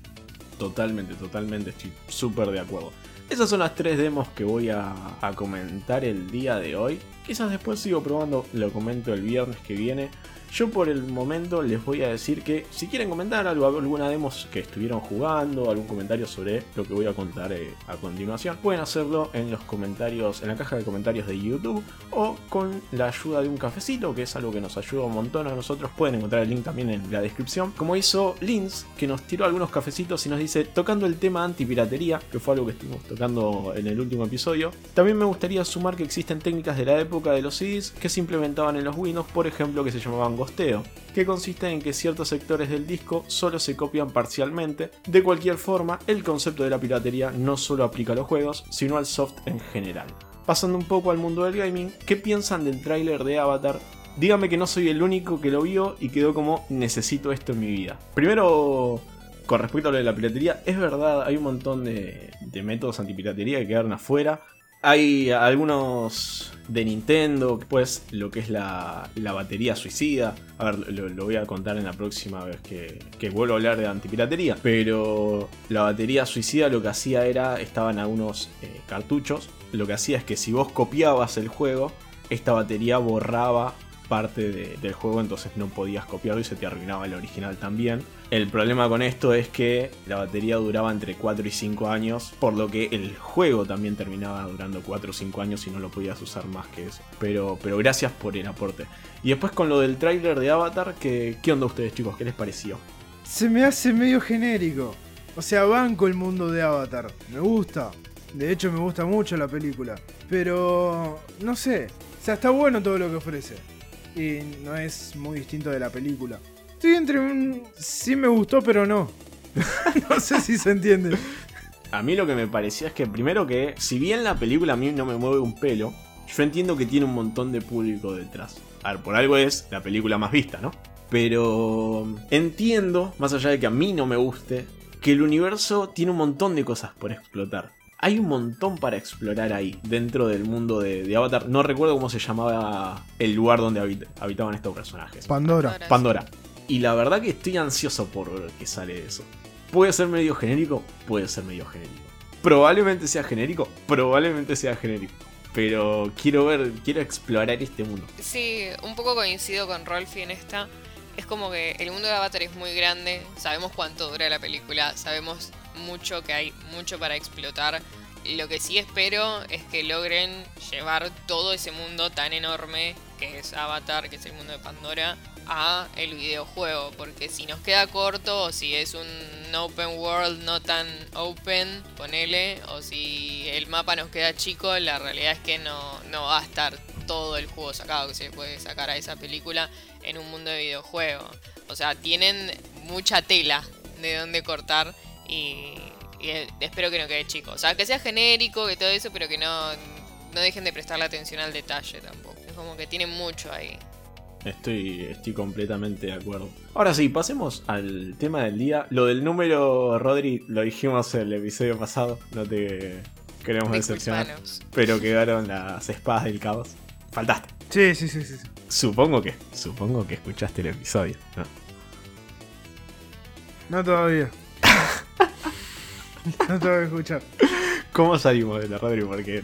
Totalmente, totalmente, estoy súper de acuerdo. Esas son las tres demos que voy a, a, comentar el día de hoy. Quizás después sigo probando, lo comento el viernes que viene. Yo por el momento les voy a decir que si quieren comentar algo, alguna demos que estuvieron jugando, algún comentario sobre lo que voy a contar eh, a continuación, pueden hacerlo en los comentarios, en la caja de comentarios de YouTube o con la ayuda de un cafecito, que es algo que nos ayuda un montón a nosotros. Pueden encontrar el link también en la descripción. Como hizo Lins, que nos tiró algunos cafecitos y nos dice, tocando el tema antipiratería, que fue algo que estuvimos tocando en el último episodio, también me gustaría sumar que existen técnicas de la época de los CDs que se implementaban en los Windows, por ejemplo, que se llamaban que consiste en que ciertos sectores del disco solo se copian parcialmente. De cualquier forma, el concepto de la piratería no solo aplica a los juegos, sino al soft en general. Pasando un poco al mundo del gaming, ¿qué piensan del tráiler de Avatar? Dígame que no soy el único que lo vio y quedó como necesito esto en mi vida. Primero, con respecto a lo de la piratería, es verdad, hay un montón de, de métodos antipiratería que quedaron afuera. Hay algunos de Nintendo, pues lo que es la, batería suicida. A ver, lo, voy a contar en la próxima vez que, que, vuelvo a hablar de antipiratería. Pero la batería suicida lo que hacía era, estaban algunos eh, cartuchos. Lo que hacía es que si vos copiabas el juego, esta batería borraba parte del juego, entonces no podías copiarlo y se te arruinaba el original también. El problema con esto es que la batería duraba entre 4 y 5 años, por lo que el juego también terminaba durando 4 o 5 años y no lo podías usar más que eso. Pero, pero gracias por el aporte. Y después con lo del tráiler de Avatar, ¿qué, ¿qué onda ustedes chicos? ¿Qué les pareció? Se me hace medio genérico. O sea, banco el mundo de Avatar. Me gusta. De hecho, me gusta mucho la película. Pero, no sé, sea, está bueno todo lo que ofrece. Y no es muy distinto de la película. Estoy entre un. Sí me gustó, pero no. *laughs* no sé si se entiende. A mí lo que me parecía es que primero que, si bien la película a mí no me mueve un pelo, yo entiendo que tiene un montón de público detrás. A ver, por algo es la película más vista, ¿no? Pero entiendo, más allá de que a mí no me guste, que el universo tiene un montón de cosas por explotar. Hay un montón para explorar ahí, dentro del mundo de, de Avatar. No recuerdo cómo se llamaba el lugar donde habit- habitaban estos personajes. Pandora. Pandora. Y la verdad que estoy ansioso por ver qué sale de eso. ¿Puede ser medio genérico? Puede ser medio genérico. Probablemente sea genérico, probablemente sea genérico. Pero quiero ver, quiero explorar este mundo. Sí, un poco coincido con Rolfi en esta. Es como que el mundo de Avatar es muy grande, sabemos cuánto dura la película, sabemos mucho que hay mucho para explotar. Lo que sí espero es que logren llevar todo ese mundo tan enorme que es Avatar, que es el mundo de Pandora, a el videojuego, porque si nos queda corto o si es un open world no tan open, ponele, o si el mapa nos queda chico, la realidad es que no, no va a estar todo el juego sacado que se puede sacar a esa película en un mundo de videojuego. O sea, tienen mucha tela de donde cortar y, y espero que no quede chico. O sea, que sea genérico, que todo eso, pero que no, no dejen de prestarle atención al detalle tampoco. Es como que tienen mucho ahí. Estoy, estoy completamente de acuerdo. Ahora sí, pasemos al tema del día. Lo del número, Rodri, lo dijimos en el episodio pasado. No te queremos decepcionar. Pero quedaron las espadas del caos. Faltaste. Sí, sí, sí, sí. sí. Supongo que, supongo que escuchaste el episodio. ¿no? No todavía. *laughs* no te voy a escuchar. ¿Cómo salimos de la Rodri? Porque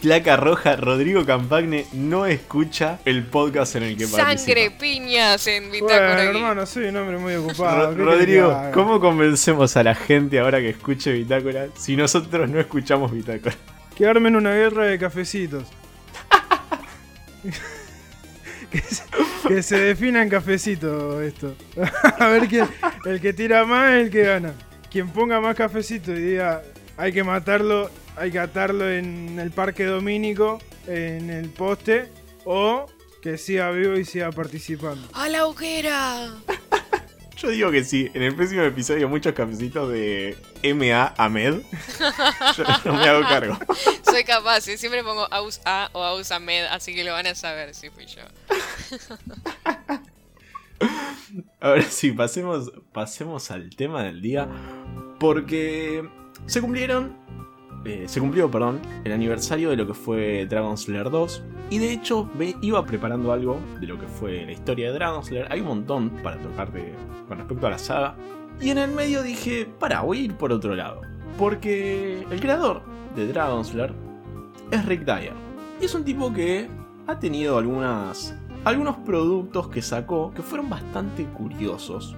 placa roja, Rodrigo Campagne no escucha el podcast en el que Sangre, participa. piñas en Bueno, Bitácora hermano, soy un hombre muy ocupado. ¿qué querés que Rodrigo? ¿cómo convencemos a la gente ahora que escuche Bitácora si nosotros no escuchamos Bitácora? Que armen una guerra de cafecitos. *laughs* que, se, que se defina en cafecito esto. *laughs* a ver quién. El que tira más es el que gana. Quien ponga más cafecito y diga hay que matarlo, hay que atarlo en el parque domínico, en el poste, o que siga vivo y siga participando. ¡A la hoguera! Yo digo que sí, en el próximo episodio muchos cafecitos de MA Ahmed. Yo no me hago cargo. Soy capaz, ¿eh? siempre pongo Aus A o Aus Ahmed, así que lo van a saber si fui yo. Ahora sí, pasemos, pasemos al tema del día. Porque se cumplieron. eh, se cumplió, perdón, el aniversario de lo que fue Dragon Slayer 2. Y de hecho, ve- iba preparando algo de lo que fue la historia de Dragon Slayer. Hay un montón para tocar de- con respecto a la saga. Y en el medio dije, para, voy a ir por otro lado. Porque el creador de Dragon Slayer es Rick Dyer. Y es un tipo que ha tenido algunas, algunos productos que sacó que fueron bastante curiosos.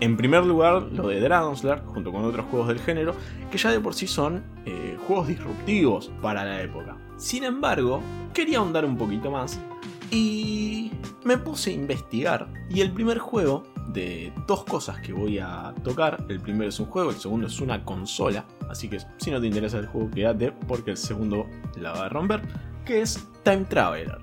En primer lugar, lo de Dragon Slayer, junto con otros juegos del género, que ya de por sí son eh, juegos disruptivos para la época. Sin embargo, quería ahondar un poquito más y me puse a investigar. Y el primer juego de dos cosas que voy a tocar, el primero es un juego, el segundo es una consola, así que si no te interesa el juego, quédate porque el segundo la va a romper, que es Time Traveler.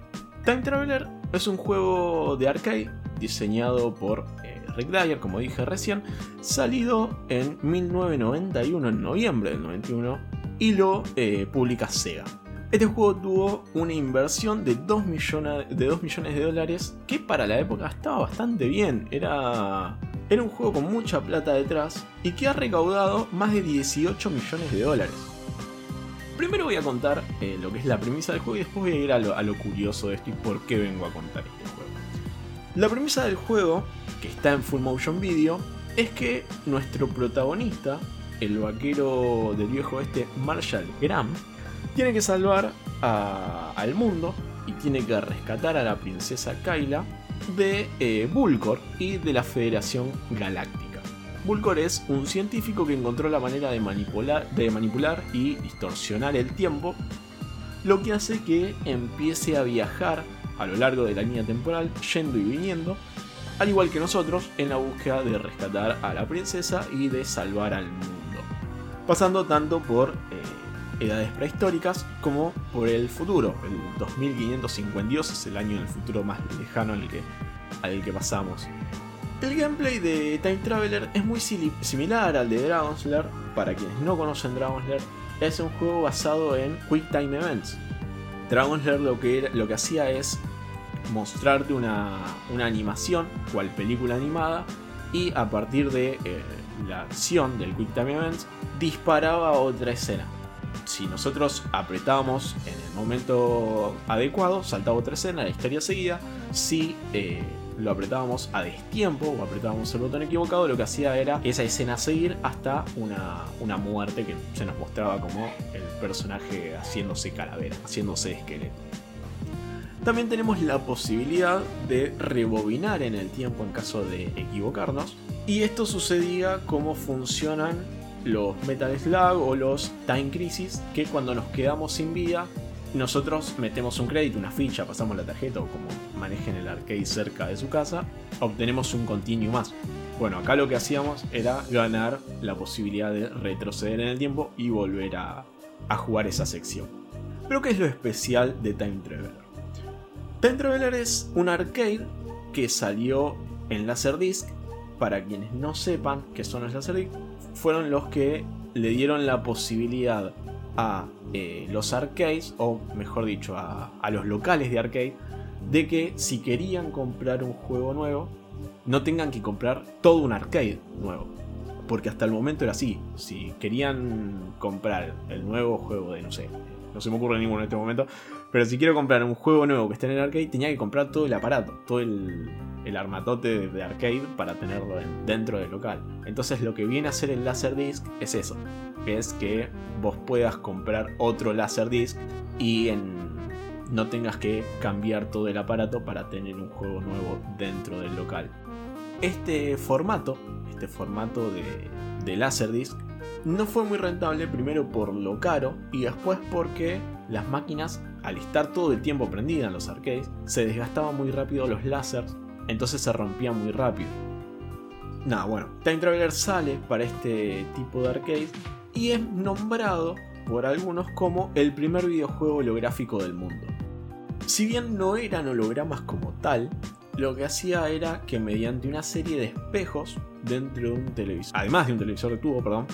Time Traveler es un juego de arcade diseñado por eh, Rick Dyer, como dije recién, salido en 1991, en noviembre del 91, y lo eh, publica Sega. Este juego tuvo una inversión de 2 millones, de 2 millones de dólares, que para la época estaba bastante bien. Era, era un juego con mucha plata detrás y que ha recaudado más de 18 millones de dólares. Primero voy a contar eh, lo que es la premisa del juego y después voy a ir a lo, curioso de esto y por qué vengo a contar este juego. La premisa del juego, que está en full motion video, es que nuestro protagonista, el vaquero del viejo este Marshall Graham, tiene que salvar al mundo y tiene que rescatar a la princesa Kyla de eh, y de la Federación Galáctica. Vulcor es un científico que encontró la manera de manipular, de manipular y distorsionar el tiempo, lo que hace que empiece a viajar a lo largo de la línea temporal, yendo y viniendo, al igual que nosotros, en la búsqueda de rescatar a la princesa y de salvar al mundo. Pasando tanto por eh, edades prehistóricas como por el futuro. El 2552 es el año del futuro más lejano al que, al que pasamos. El gameplay de Time Traveler es muy similar al de Dragon's Lair. Para quienes no conocen Dragon's Lair, es un juego basado en Quick Time Events. Dragon's Lair lo que, lo que hacía es mostrarte una, una animación, cual película animada, y a partir de eh, la acción del Quick Time Events disparaba otra escena. Si nosotros apretábamos en el momento adecuado, saltaba otra escena, la historia seguida. Si eh, lo apretábamos a destiempo o apretábamos el botón equivocado, lo que hacía era esa escena seguir hasta una, una muerte que se nos mostraba como el personaje haciéndose calavera, haciéndose esqueleto. También tenemos la posibilidad de rebobinar en el tiempo en caso de equivocarnos. Y esto sucedía como funcionan los Metal Slug o los Time Crisis, que cuando nos quedamos sin vida nosotros metemos un crédito, una ficha, pasamos la tarjeta o como manejen el arcade cerca de su casa, obtenemos un continuo más. Bueno, acá lo que hacíamos era ganar la posibilidad de retroceder en el tiempo y volver a, jugar esa sección. Pero ¿qué es lo especial de Time Traveler? Time Traveler es un arcade que salió en Laserdisc. Para quienes no sepan qué son los Laserdisc, fueron los que le dieron la posibilidad a eh, los arcades, o mejor dicho, a, los locales de arcade, de que si querían comprar un juego nuevo, no tengan que comprar todo un arcade nuevo. Porque hasta el momento era así. Si querían comprar el nuevo juego de, no sé, no se me ocurre ninguno en este momento, pero si quiero comprar un juego nuevo que esté en el arcade, tenía que comprar todo el aparato, todo el, armatote de arcade para tenerlo dentro del local. Entonces lo que viene a hacer el Laserdisc es eso es que vos puedas comprar otro Laserdisc y no tengas que cambiar todo el aparato para tener un juego nuevo dentro del local. Este formato, este formato de, de Laserdisc, no fue muy rentable primero por lo caro y después porque las máquinas, al estar todo el tiempo prendidas en los arcades, se desgastaban muy rápido los láseres, entonces se rompían muy rápido. Nada, bueno, Time Traveler sale para este tipo de arcade y es nombrado por algunos como el primer videojuego holográfico del mundo. Si bien no eran hologramas como tal, lo que hacía era que mediante una serie de espejos dentro de un televisor, además de un televisor de tubo, perdón,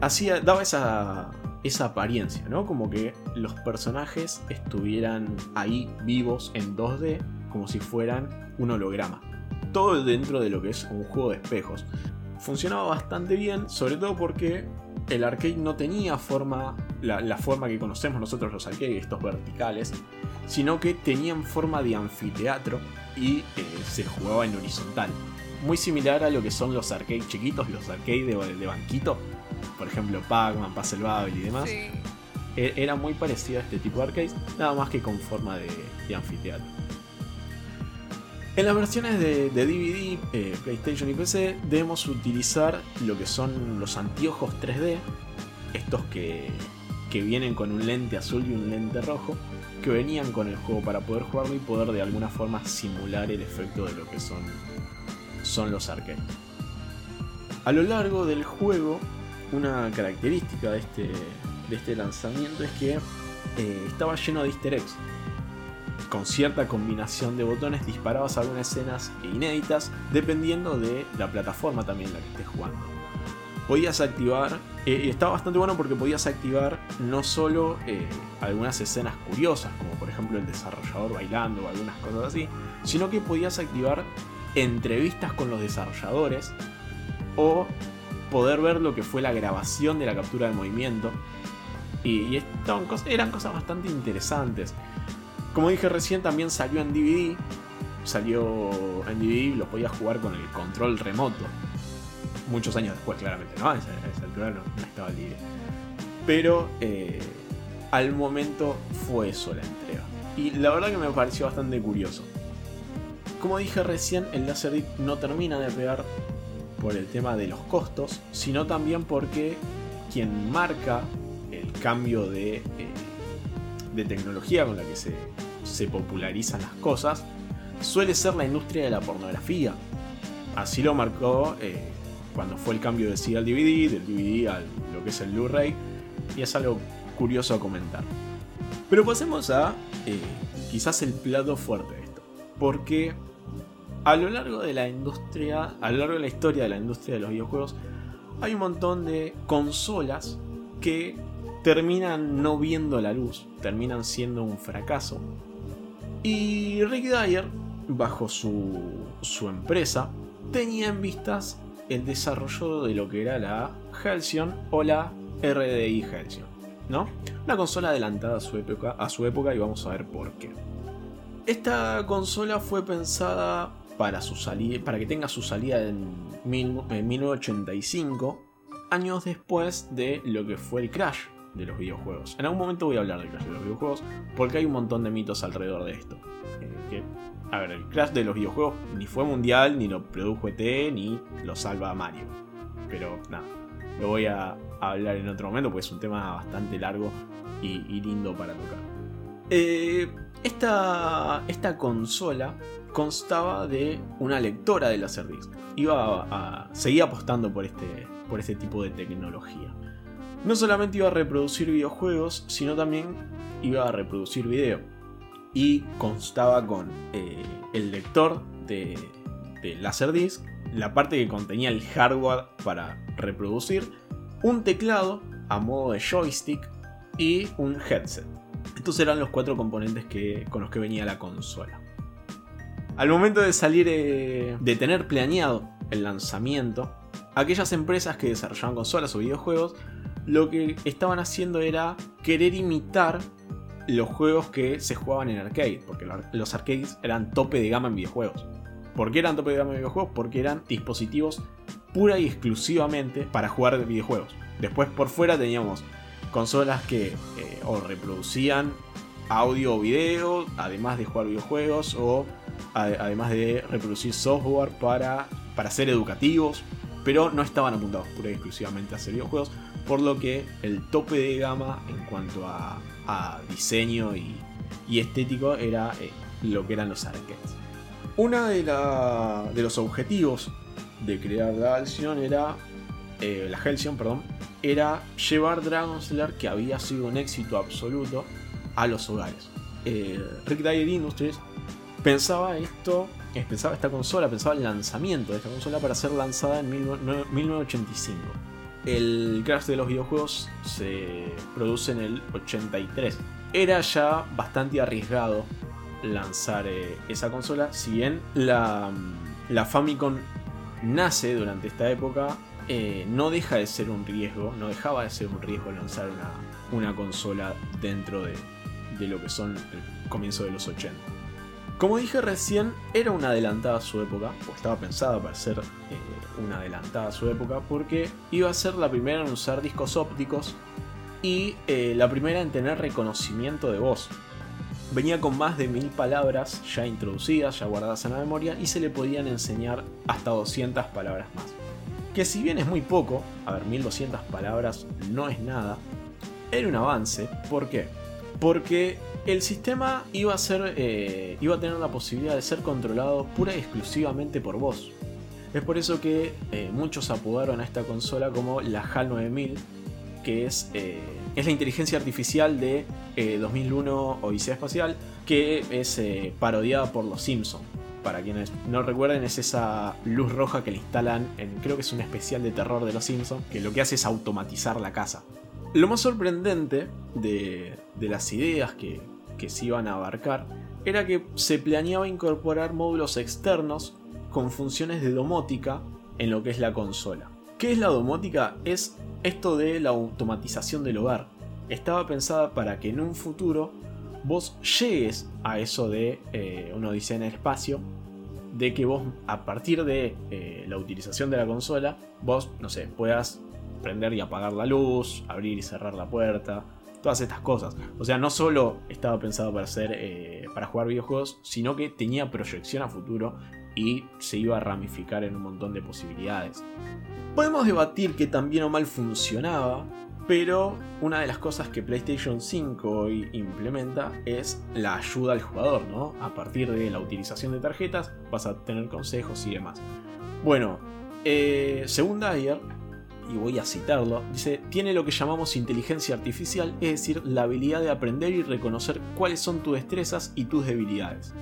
hacía, daba esa, esa apariencia, ¿no? Como que los personajes estuvieran ahí vivos en 2D, como si fueran un holograma. Todo dentro de lo que es un juego de espejos. Funcionaba bastante bien, sobre todo porque el arcade no tenía forma, la, forma que conocemos nosotros los arcades, estos verticales, sino que tenían forma de anfiteatro y eh, se jugaba en horizontal. Muy similar a lo que son los arcades chiquitos, los arcades de, banquito, por ejemplo Pac-Man, Puzzle Babel y demás. E, era muy parecido a este tipo de arcades, nada más que con forma de anfiteatro. En las versiones de, DVD, eh, PlayStation y PC debemos utilizar lo que son los anteojos 3D, estos que, vienen con un lente azul y un lente rojo, que venían con el juego para poder jugarlo y poder de alguna forma simular el efecto de lo que son, son los arcades. A lo largo del juego, una característica de este, de este lanzamiento es que eh, estaba lleno de easter eggs con cierta combinación de botones disparabas algunas escenas inéditas dependiendo de la plataforma también en la que estés jugando. Podías activar, eh, estaba bastante bueno porque podías activar no solo eh, algunas escenas curiosas, como por ejemplo el desarrollador bailando o algunas cosas así, sino que podías activar entrevistas con los desarrolladores o poder ver lo que fue la grabación de la captura de movimiento. Y, eran cosas bastante interesantes. Como dije recién, también salió en DVD. Salió en DVD, lo podías jugar con el control remoto. Muchos años después, claramente, ¿no? A esa, altura no, estaba el. Pero eh, al momento fue eso la entrega. Y la verdad que me pareció bastante curioso. Como dije recién, el Laserdisc no termina de pegar por el tema de los costos, sino también porque quien marca el cambio de, eh, tecnología con la que se, popularizan las cosas, suele ser la industria de la pornografía. Así lo marcó eh, cuando fue el cambio de CD al DVD, del DVD al lo que es el Blu-ray, y es algo curioso a comentar. Pero pasemos a eh, quizás el plato fuerte de esto. Porque a lo largo de la industria, a largo de la historia de la industria de los videojuegos, hay un montón de consolas que terminan no viendo la luz, terminan siendo un fracaso. Y Rick Dyer, bajo su, su empresa, tenía en vistas el desarrollo de lo que era la Halcyon o la RDI Halcyon, ¿no? Una consola adelantada a su época, a su época y vamos a ver por qué. Esta consola fue pensada para, su para que tenga su salida en, 1985, años después de lo que fue el crash de los videojuegos. En algún momento voy a hablar del crash de los videojuegos porque hay un montón de mitos alrededor de esto. Eh, a ver, el crash de los videojuegos ni fue mundial, ni lo produjo ET, ni lo salva Mario. Pero nada, lo voy a hablar en otro momento porque es un tema bastante largo y, lindo para tocar. Eh, esta, esta consola constaba de una lectora de Laserdisc. Iba a, seguía apostando por este, por este tipo de tecnología. No solamente iba a reproducir videojuegos, sino también iba a reproducir video. Y constaba con eh, el lector de, de Laserdisc, la parte que contenía el hardware para reproducir, un teclado a modo de joystick y un headset. Estos eran los cuatro componentes que, con los que venía la consola. Al momento de salir, eh, de tener planeado el lanzamiento, aquellas empresas que desarrollaban consolas o videojuegos, lo que estaban haciendo era querer imitar los juegos que se jugaban en arcade, porque los arcades eran tope de gama en videojuegos. ¿Por qué eran tope de gama en videojuegos? Porque eran dispositivos pura y exclusivamente para jugar videojuegos. Después por fuera teníamos consolas que eh, o reproducían audio o video, además de jugar videojuegos, o además de reproducir software para, para ser educativos, pero no estaban apuntados pura y exclusivamente a hacer videojuegos, por lo que el tope de gama en cuanto a, diseño y, estético era eh, lo que eran los arcades. Uno de, los objetivos de crear la Halcyon era eh, la perdón, era llevar Dragon Slayer, que había sido un éxito absoluto, a los hogares. Eh, Rick Dyer Industries pensaba esto, pensaba esta consola, pensaba el lanzamiento de esta consola para ser lanzada en 1985. El crash de los videojuegos se produce en el 83. Era ya bastante arriesgado lanzar eh, esa consola, si bien la, la Famicom nace durante esta época, eh, no deja de ser un riesgo, no dejaba de ser un riesgo lanzar una, una consola dentro de, de lo que son el comienzo de los 80. Como dije recién, era una adelantada a su época, o estaba pensada para ser eh, una adelantada a su época, porque iba a ser la primera en usar discos ópticos y eh, la primera en tener reconocimiento de voz. Venía con más de mil palabras ya introducidas, ya guardadas en la memoria, y se le podían enseñar hasta 200 palabras más. Que si bien es muy poco, a ver, 1200 palabras no es nada, era un avance. ¿Por qué? Porque el sistema iba a, ser, eh, iba a tener la posibilidad de ser controlado pura y exclusivamente por voz. Es por eso que eh, muchos apodaron a esta consola como la HAL 9000, que es, eh, es la inteligencia artificial de 2001 Odisea Espacial, que es parodiada por los Simpsons. Para quienes no recuerden, es esa luz roja que le instalan en, creo que es un especial de terror de los Simpsons, que lo que hace es automatizar la casa. Lo más sorprendente de, las ideas que, que se iban a abarcar era que se planeaba incorporar módulos externos con funciones de domótica en lo que es la consola. ¿Qué es la domótica? Es esto de la automatización del hogar. Estaba pensada para que en un futuro vos llegues a eso de eh, una odisea en el espacio, de que vos a partir de eh, la utilización de la consola, vos, no sé, puedas prender y apagar la luz, abrir y cerrar la puerta, todas estas cosas. O sea, no solo estaba pensado para hacer eh, para jugar videojuegos, sino que tenía proyección a futuro y se iba a ramificar en un montón de posibilidades. Podemos debatir que también o mal funcionaba, pero una de las cosas que PlayStation 5 hoy implementa es la ayuda al jugador, ¿no? A partir de la utilización de tarjetas vas a tener consejos y demás. Bueno, eh, según Dyer, y voy a citarlo, dice, tiene lo que llamamos inteligencia artificial, es decir, la habilidad de aprender y reconocer cuáles son tus destrezas y tus debilidades.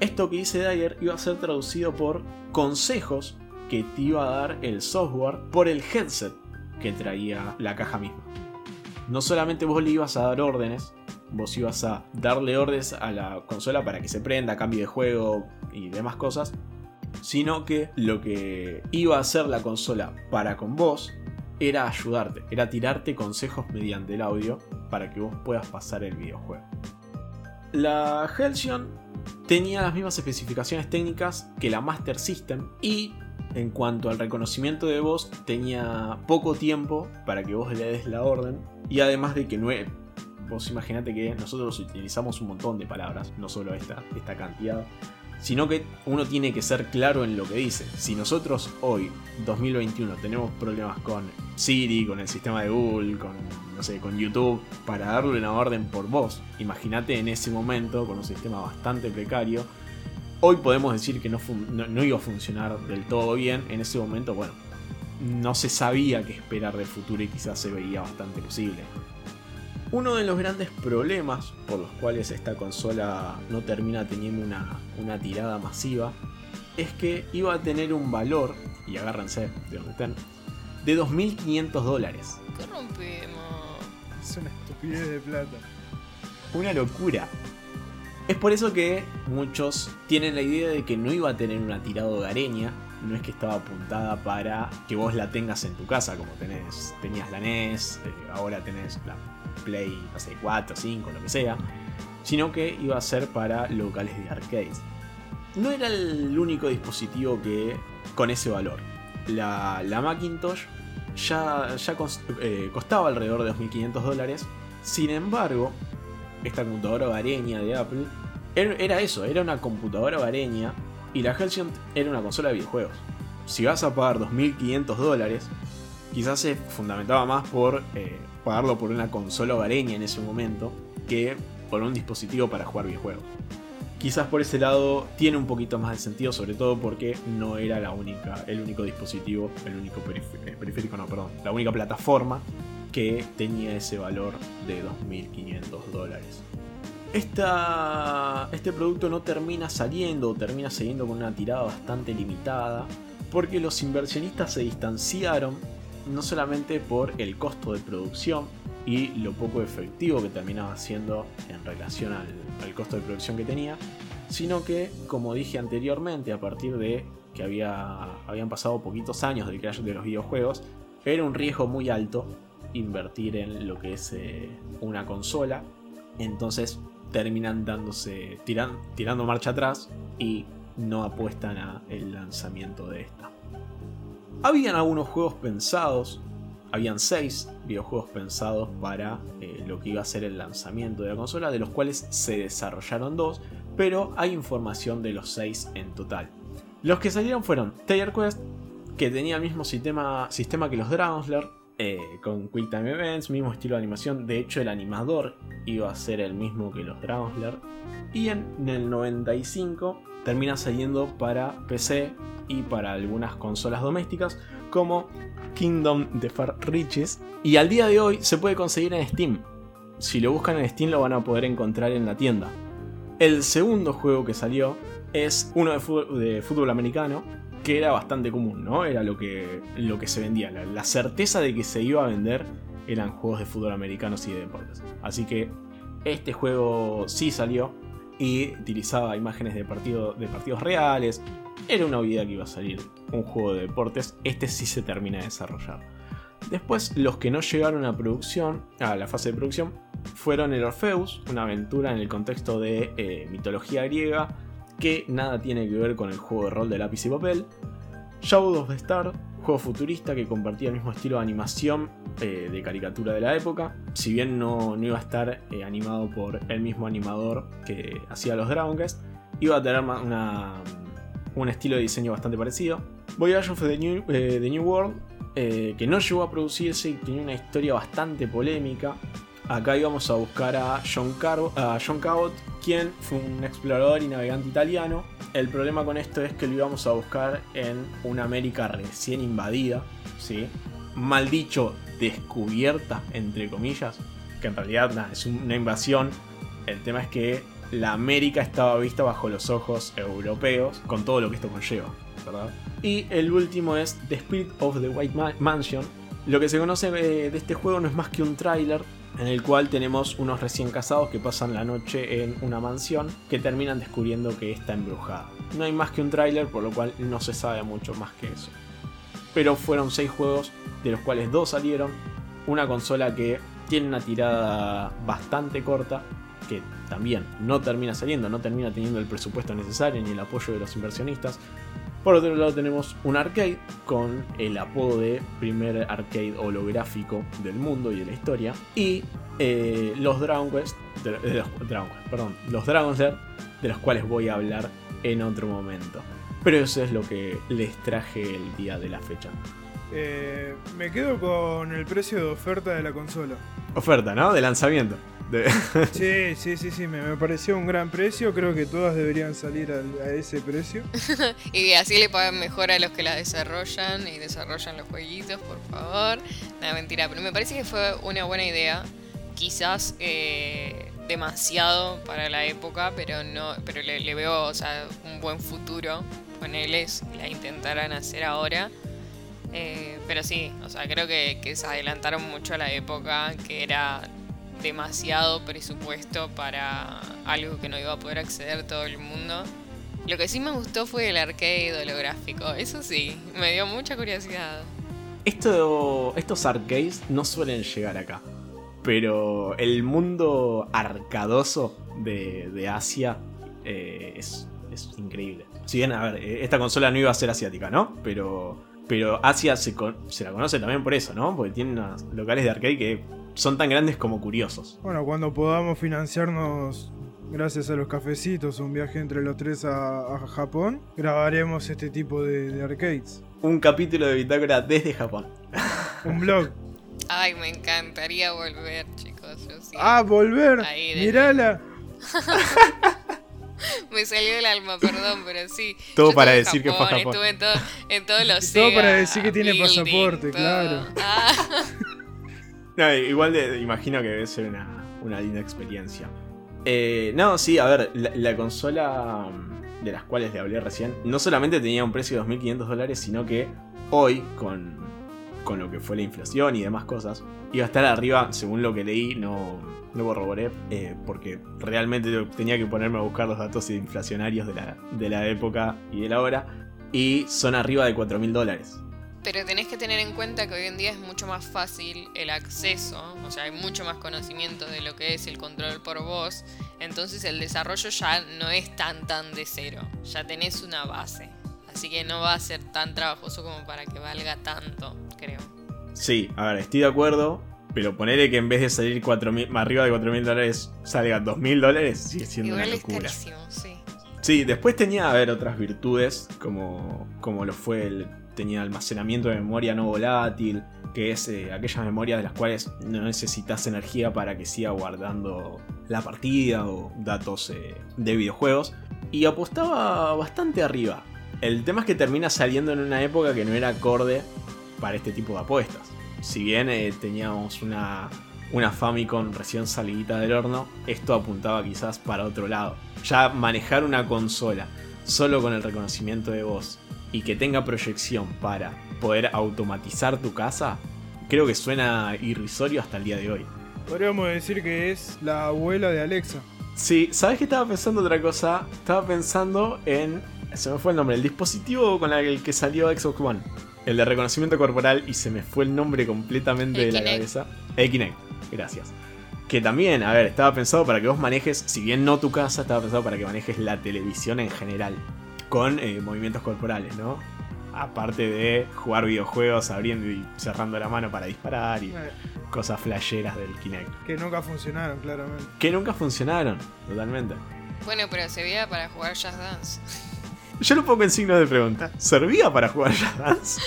Esto que dice Dyer iba a ser traducido por consejos que te iba a dar el software por el headset que traía la caja misma. No solamente vos le ibas a dar órdenes, vos ibas a darle órdenes a la consola para que se prenda, cambie de juego y demás cosas, sino que lo que iba a hacer la consola para con vos era ayudarte, era tirarte consejos mediante el audio para que vos puedas pasar el videojuego. La Halcyon tenía las mismas especificaciones técnicas que la Master System y en cuanto al reconocimiento de voz tenía poco tiempo para que vos le des la orden y además de que no vos imaginate que nosotros utilizamos un montón de palabras, no solo esta, esta cantidad sino que uno tiene que ser claro en lo que dice. Si nosotros hoy, 2021, tenemos problemas con Siri, con el sistema de Google, con, no sé, con YouTube, para darle una orden por voz, imagínate en ese momento, con un sistema bastante precario, hoy podemos decir que no, no iba a funcionar del todo bien, en ese momento, bueno, no se sabía qué esperar del futuro y quizás se veía bastante posible. Uno de los grandes problemas por los cuales esta consola no termina teniendo una, tirada masiva es que iba a tener un valor, y agárrense de donde estén, de 2.500 dólares. ¿Qué rompemos? Es una estupidez de plata. Una locura. Es por eso que muchos tienen la idea de que no iba a tener una tirada hogareña, no es que estaba apuntada para que vos la tengas en tu casa, como tenés, tenías la NES, eh, ahora tenés la Play, no sé, 4, 5, lo que sea, sino que iba a ser para locales de arcades. No era el único dispositivo que con ese valor. La, Macintosh ya, ya eh, costaba alrededor de 2.500 dólares. Sin embargo, esta computadora vareña de Apple era eso, era una computadora vareña y la Halcyon era una consola de videojuegos. Si vas a pagar 2.500 dólares, quizás se fundamentaba más por eh, pagarlo por una consola hogareña en ese momento que por un dispositivo para jugar videojuegos. Quizás por ese lado tiene un poquito más de sentido, sobre todo porque no era la única, el único dispositivo, el único eh, periférico, no, perdón, la única plataforma que tenía ese valor de 2.500 dólares. este producto no termina saliendo termina saliendo con una tirada bastante limitada porque los inversionistas se distanciaron no solamente por el costo de producción y lo poco efectivo que terminaba siendo en relación al, costo de producción que tenía, sino que, como dije anteriormente, a partir de que había, habían pasado poquitos años del crash de los videojuegos, era un riesgo muy alto invertir en lo que es eh, una consola, entonces terminan dándose, tirando marcha atrás y no apuestan a el lanzamiento de esta. Habían algunos juegos pensados, habían seis videojuegos pensados para eh, lo que iba a ser el lanzamiento de la consola, de los cuales se desarrollaron dos, pero hay información de los seis en total. Los que salieron fueron Tiger Quest, que tenía el mismo sistema, sistema que los Dragon eh, con Quick Time Events, mismo estilo de animación. De hecho, el animador iba a ser el mismo que los Dragon Y en, el 95 termina saliendo para PC, y para algunas consolas domésticas como Kingdom de Far Riches y al día de hoy se puede conseguir en Steam. Si lo buscan en Steam lo van a poder encontrar en la tienda. El segundo juego que salió es uno de fútbol, americano que era bastante común, ¿no? Era lo que, lo que se vendía. La, certeza de que se iba a vender eran juegos de fútbol americanos y de deportes. Así que este juego sí salió y utilizaba imágenes de, partido, de partidos reales, era una obviedad que iba a salir un juego de deportes. Este sí se termina de desarrollar. Después, los que no llegaron a producción, a la fase de producción, fueron el Orpheus, una aventura en el contexto de eh, mitología griega que nada tiene que ver con el juego de rol de lápiz y papel. Shadow of the Star, juego futurista que compartía el mismo estilo de animación eh, de caricatura de la época. Si bien no, iba a estar eh, animado por el mismo animador que hacía los Dragon Quest, iba a tener un estilo de diseño bastante parecido. Voyage of the New, eh, New World, que no llegó a producirse y tenía una historia bastante polémica. Acá íbamos a buscar a John, Cabot, quien fue un explorador y navegante italiano. El problema con esto es que lo íbamos a buscar en una América recién invadida, ¿sí? mal dicho, descubierta, entre comillas, que en realidad nada, es una invasión. El tema es que la América estaba vista bajo los ojos europeos, con todo lo que esto conlleva, ¿verdad? Y el último es The Spirit of the White Mansion. Lo que se conoce eh, de este juego no es más que un tráiler en el cual tenemos unos recién casados que pasan la noche en una mansión que terminan descubriendo que está embrujada. No hay más que un tráiler, por lo cual no se sabe mucho más que eso. Pero fueron 6 juegos, de los cuales 2 salieron. Una consola que tiene una tirada bastante corta, que también no termina saliendo, no termina teniendo el presupuesto necesario ni el apoyo de los inversionistas. Por otro lado tenemos un arcade con el apodo de primer arcade holográfico del mundo y de la historia. Y eh, los Dragon Quest, de, Dragon perdón, los Dragon de los cuales voy a hablar en otro momento. Pero eso es lo que les traje el día de la fecha. Eh, me quedo con el precio de oferta de la consola. Oferta, ¿no? De lanzamiento. *laughs* Sí, sí, sí, sí, me, pareció un gran precio. Creo que todas deberían salir a, ese precio. *laughs* y así le pagan mejor a los que la desarrollan y desarrollan los jueguitos, por favor. Nada, mentira, pero me parece que fue una buena idea. Quizás eh, demasiado para la época, pero no pero le, veo o sea, un buen futuro con él es la intentarán hacer ahora. Eh, pero sí, o sea, creo que, que se adelantaron mucho a la época, que era demasiado presupuesto para algo que no iba a poder acceder todo el mundo. Lo que sí me gustó fue el arcade holográfico, eso sí, me dio mucha curiosidad. Esto, estos arcades no suelen llegar acá, pero el mundo arcadoso de, Asia eh, es, increíble. Si bien, a ver, esta consola no iba a ser asiática, ¿no? Pero, pero Asia se, se la conoce también por eso, ¿no? Porque tiene unos locales de arcade que son tan grandes como curiosos. Bueno, cuando podamos financiarnos, gracias a los cafecitos, un viaje entre los tres a, Japón, grabaremos este tipo de, arcades. Un capítulo de bitácora desde Japón. un blog. Ay, me encantaría volver, chicos. Ah, volver. Mirala. *laughs* me salió el alma, perdón, pero sí. Todo para decir que fue a Japón. Estuve en, todo, en todos los Todo para decir que tiene pasaporte, claro. Ah. *laughs* igual de, imagino que debe ser una, linda experiencia. Eh, no, sí, a ver, la, consola mm, de las cuales le hablé recién, no solamente tenía un precio de 2.500 dólares, sino que hoy, con, con lo que fue la inflación y demás cosas, iba a estar arriba, según lo que leí, no, no corroboré, eh, porque realmente tenía que ponerme a buscar los datos inflacionarios de la, de la época y de la hora, y son arriba de 4.000 dólares. Pero tenés que tener en cuenta que hoy en día es mucho más fácil el acceso, o sea, hay mucho más conocimiento de lo que es el control por voz, entonces el desarrollo ya no es tan tan de cero, ya tenés una base, así que no va a ser tan trabajoso como para que valga tanto, creo. Sí, a ver, estoy de acuerdo, pero ponerle que en vez de salir 4 arriba de 4 mil dólares salga 2 mil dólares sigue siendo una locura. Es carísimo, sí. Sí, después tenía, a ver, otras virtudes, como, como lo fue el tenía almacenamiento de memoria no volátil, que es eh, aquellas memorias de las cuales no necesitas energía para que siga guardando la partida o datos eh, de videojuegos. Y apostaba bastante arriba. El tema es que termina saliendo en una época que no era acorde para este tipo de apuestas. Si bien eh, teníamos una, una Famicom recién salidita del horno, esto apuntaba quizás para otro lado. Ya manejar una consola solo con el reconocimiento de voz y que tenga proyección para poder automatizar tu casa, creo que suena irrisorio hasta el día de hoy. Podríamos decir que es la abuela de Alexa. Sí, ¿sabes qué estaba pensando otra cosa? Estaba pensando en. Se me fue el nombre, el dispositivo con el que salió Xbox One. El de reconocimiento corporal y se me fue el nombre completamente de la cabeza. El Kinect, gracias. Que también, a ver, estaba pensado para que vos manejes, si bien no tu casa, estaba pensado para que manejes la televisión en general con eh, movimientos corporales, ¿no? Aparte de jugar videojuegos abriendo y cerrando la mano para disparar y eh. cosas flasheras del Kinect. Que nunca funcionaron, claramente. Que nunca funcionaron, totalmente. Bueno, pero servía para jugar Jazz Dance. Yo lo pongo en signo de pregunta. ¿Servía para jugar Jazz Dance?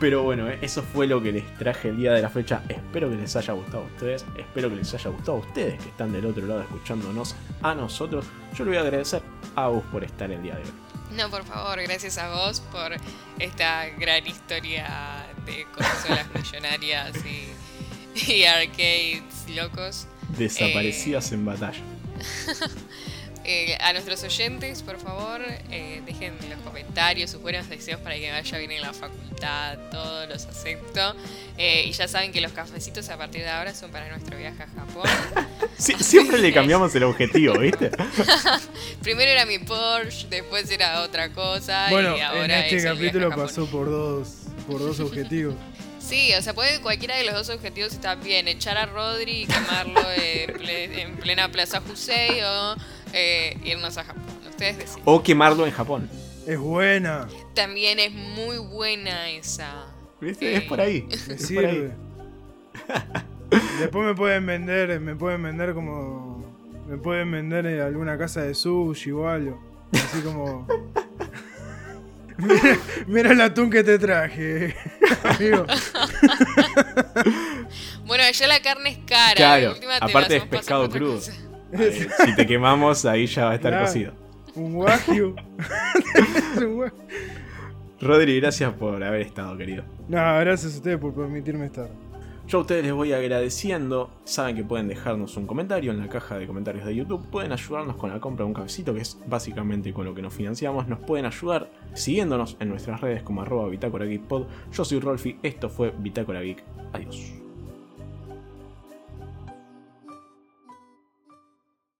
Pero bueno, eh, eso fue lo que les traje el día de la fecha. Espero que les haya gustado a ustedes. Espero que les haya gustado a ustedes que están del otro lado escuchándonos a nosotros. Yo le voy a agradecer a vos por estar el día de hoy. No, por favor, gracias a vos por esta gran historia de consolas millonarias y, y arcades locos. Desaparecidas en batalla. *laughs* Eh, a nuestros oyentes, por favor, eh, dejen en los comentarios sus buenos deseos para que vaya bien en la facultad, todos los acepto. Eh, y ya saben que los cafecitos a partir de ahora son para nuestro viaje a Japón. *laughs* siempre le cambiamos el objetivo, ¿viste? *laughs* Primero era mi Porsche, después era otra cosa. Bueno, y ahora en este es capítulo pasó por dos, por dos objetivos. Sí, o sea, puede cualquiera de los dos objetivos está bien. Echar a Rodri y quemarlo en, ple- en plena Plaza Jusei o eh, irnos a Japón. Ustedes deciden. O quemarlo en Japón. Es buena, También es muy buena esa. ¿Viste? Es por ahí. me *laughs* Es por ahí. sirve. Después me pueden vender, me pueden vender como. Me pueden vender en alguna casa de sushi o algo. Así como. mira, *laughs* mira el atún que te traje, *laughs* amigo. Bueno, allá la carne es cara. Claro, aparte es pescado crudo. cosa. Si te quemamos, ahí ya va a estar Claro. cocido. Un wagyu. Es *laughs* *laughs* un wagyu. Rodri, gracias por haber estado, querido. No, gracias a ustedes por permitirme estar. Yo a ustedes les voy agradeciendo. Saben que pueden dejarnos un comentario en la caja de comentarios de YouTube. Pueden ayudarnos con la compra de un cafecito, que es básicamente con lo que nos financiamos. Nos pueden ayudar siguiéndonos en nuestras redes como arroba Bitácora Geek Pod. Yo soy Rolfi, esto fue Bitácora Geek. Adiós.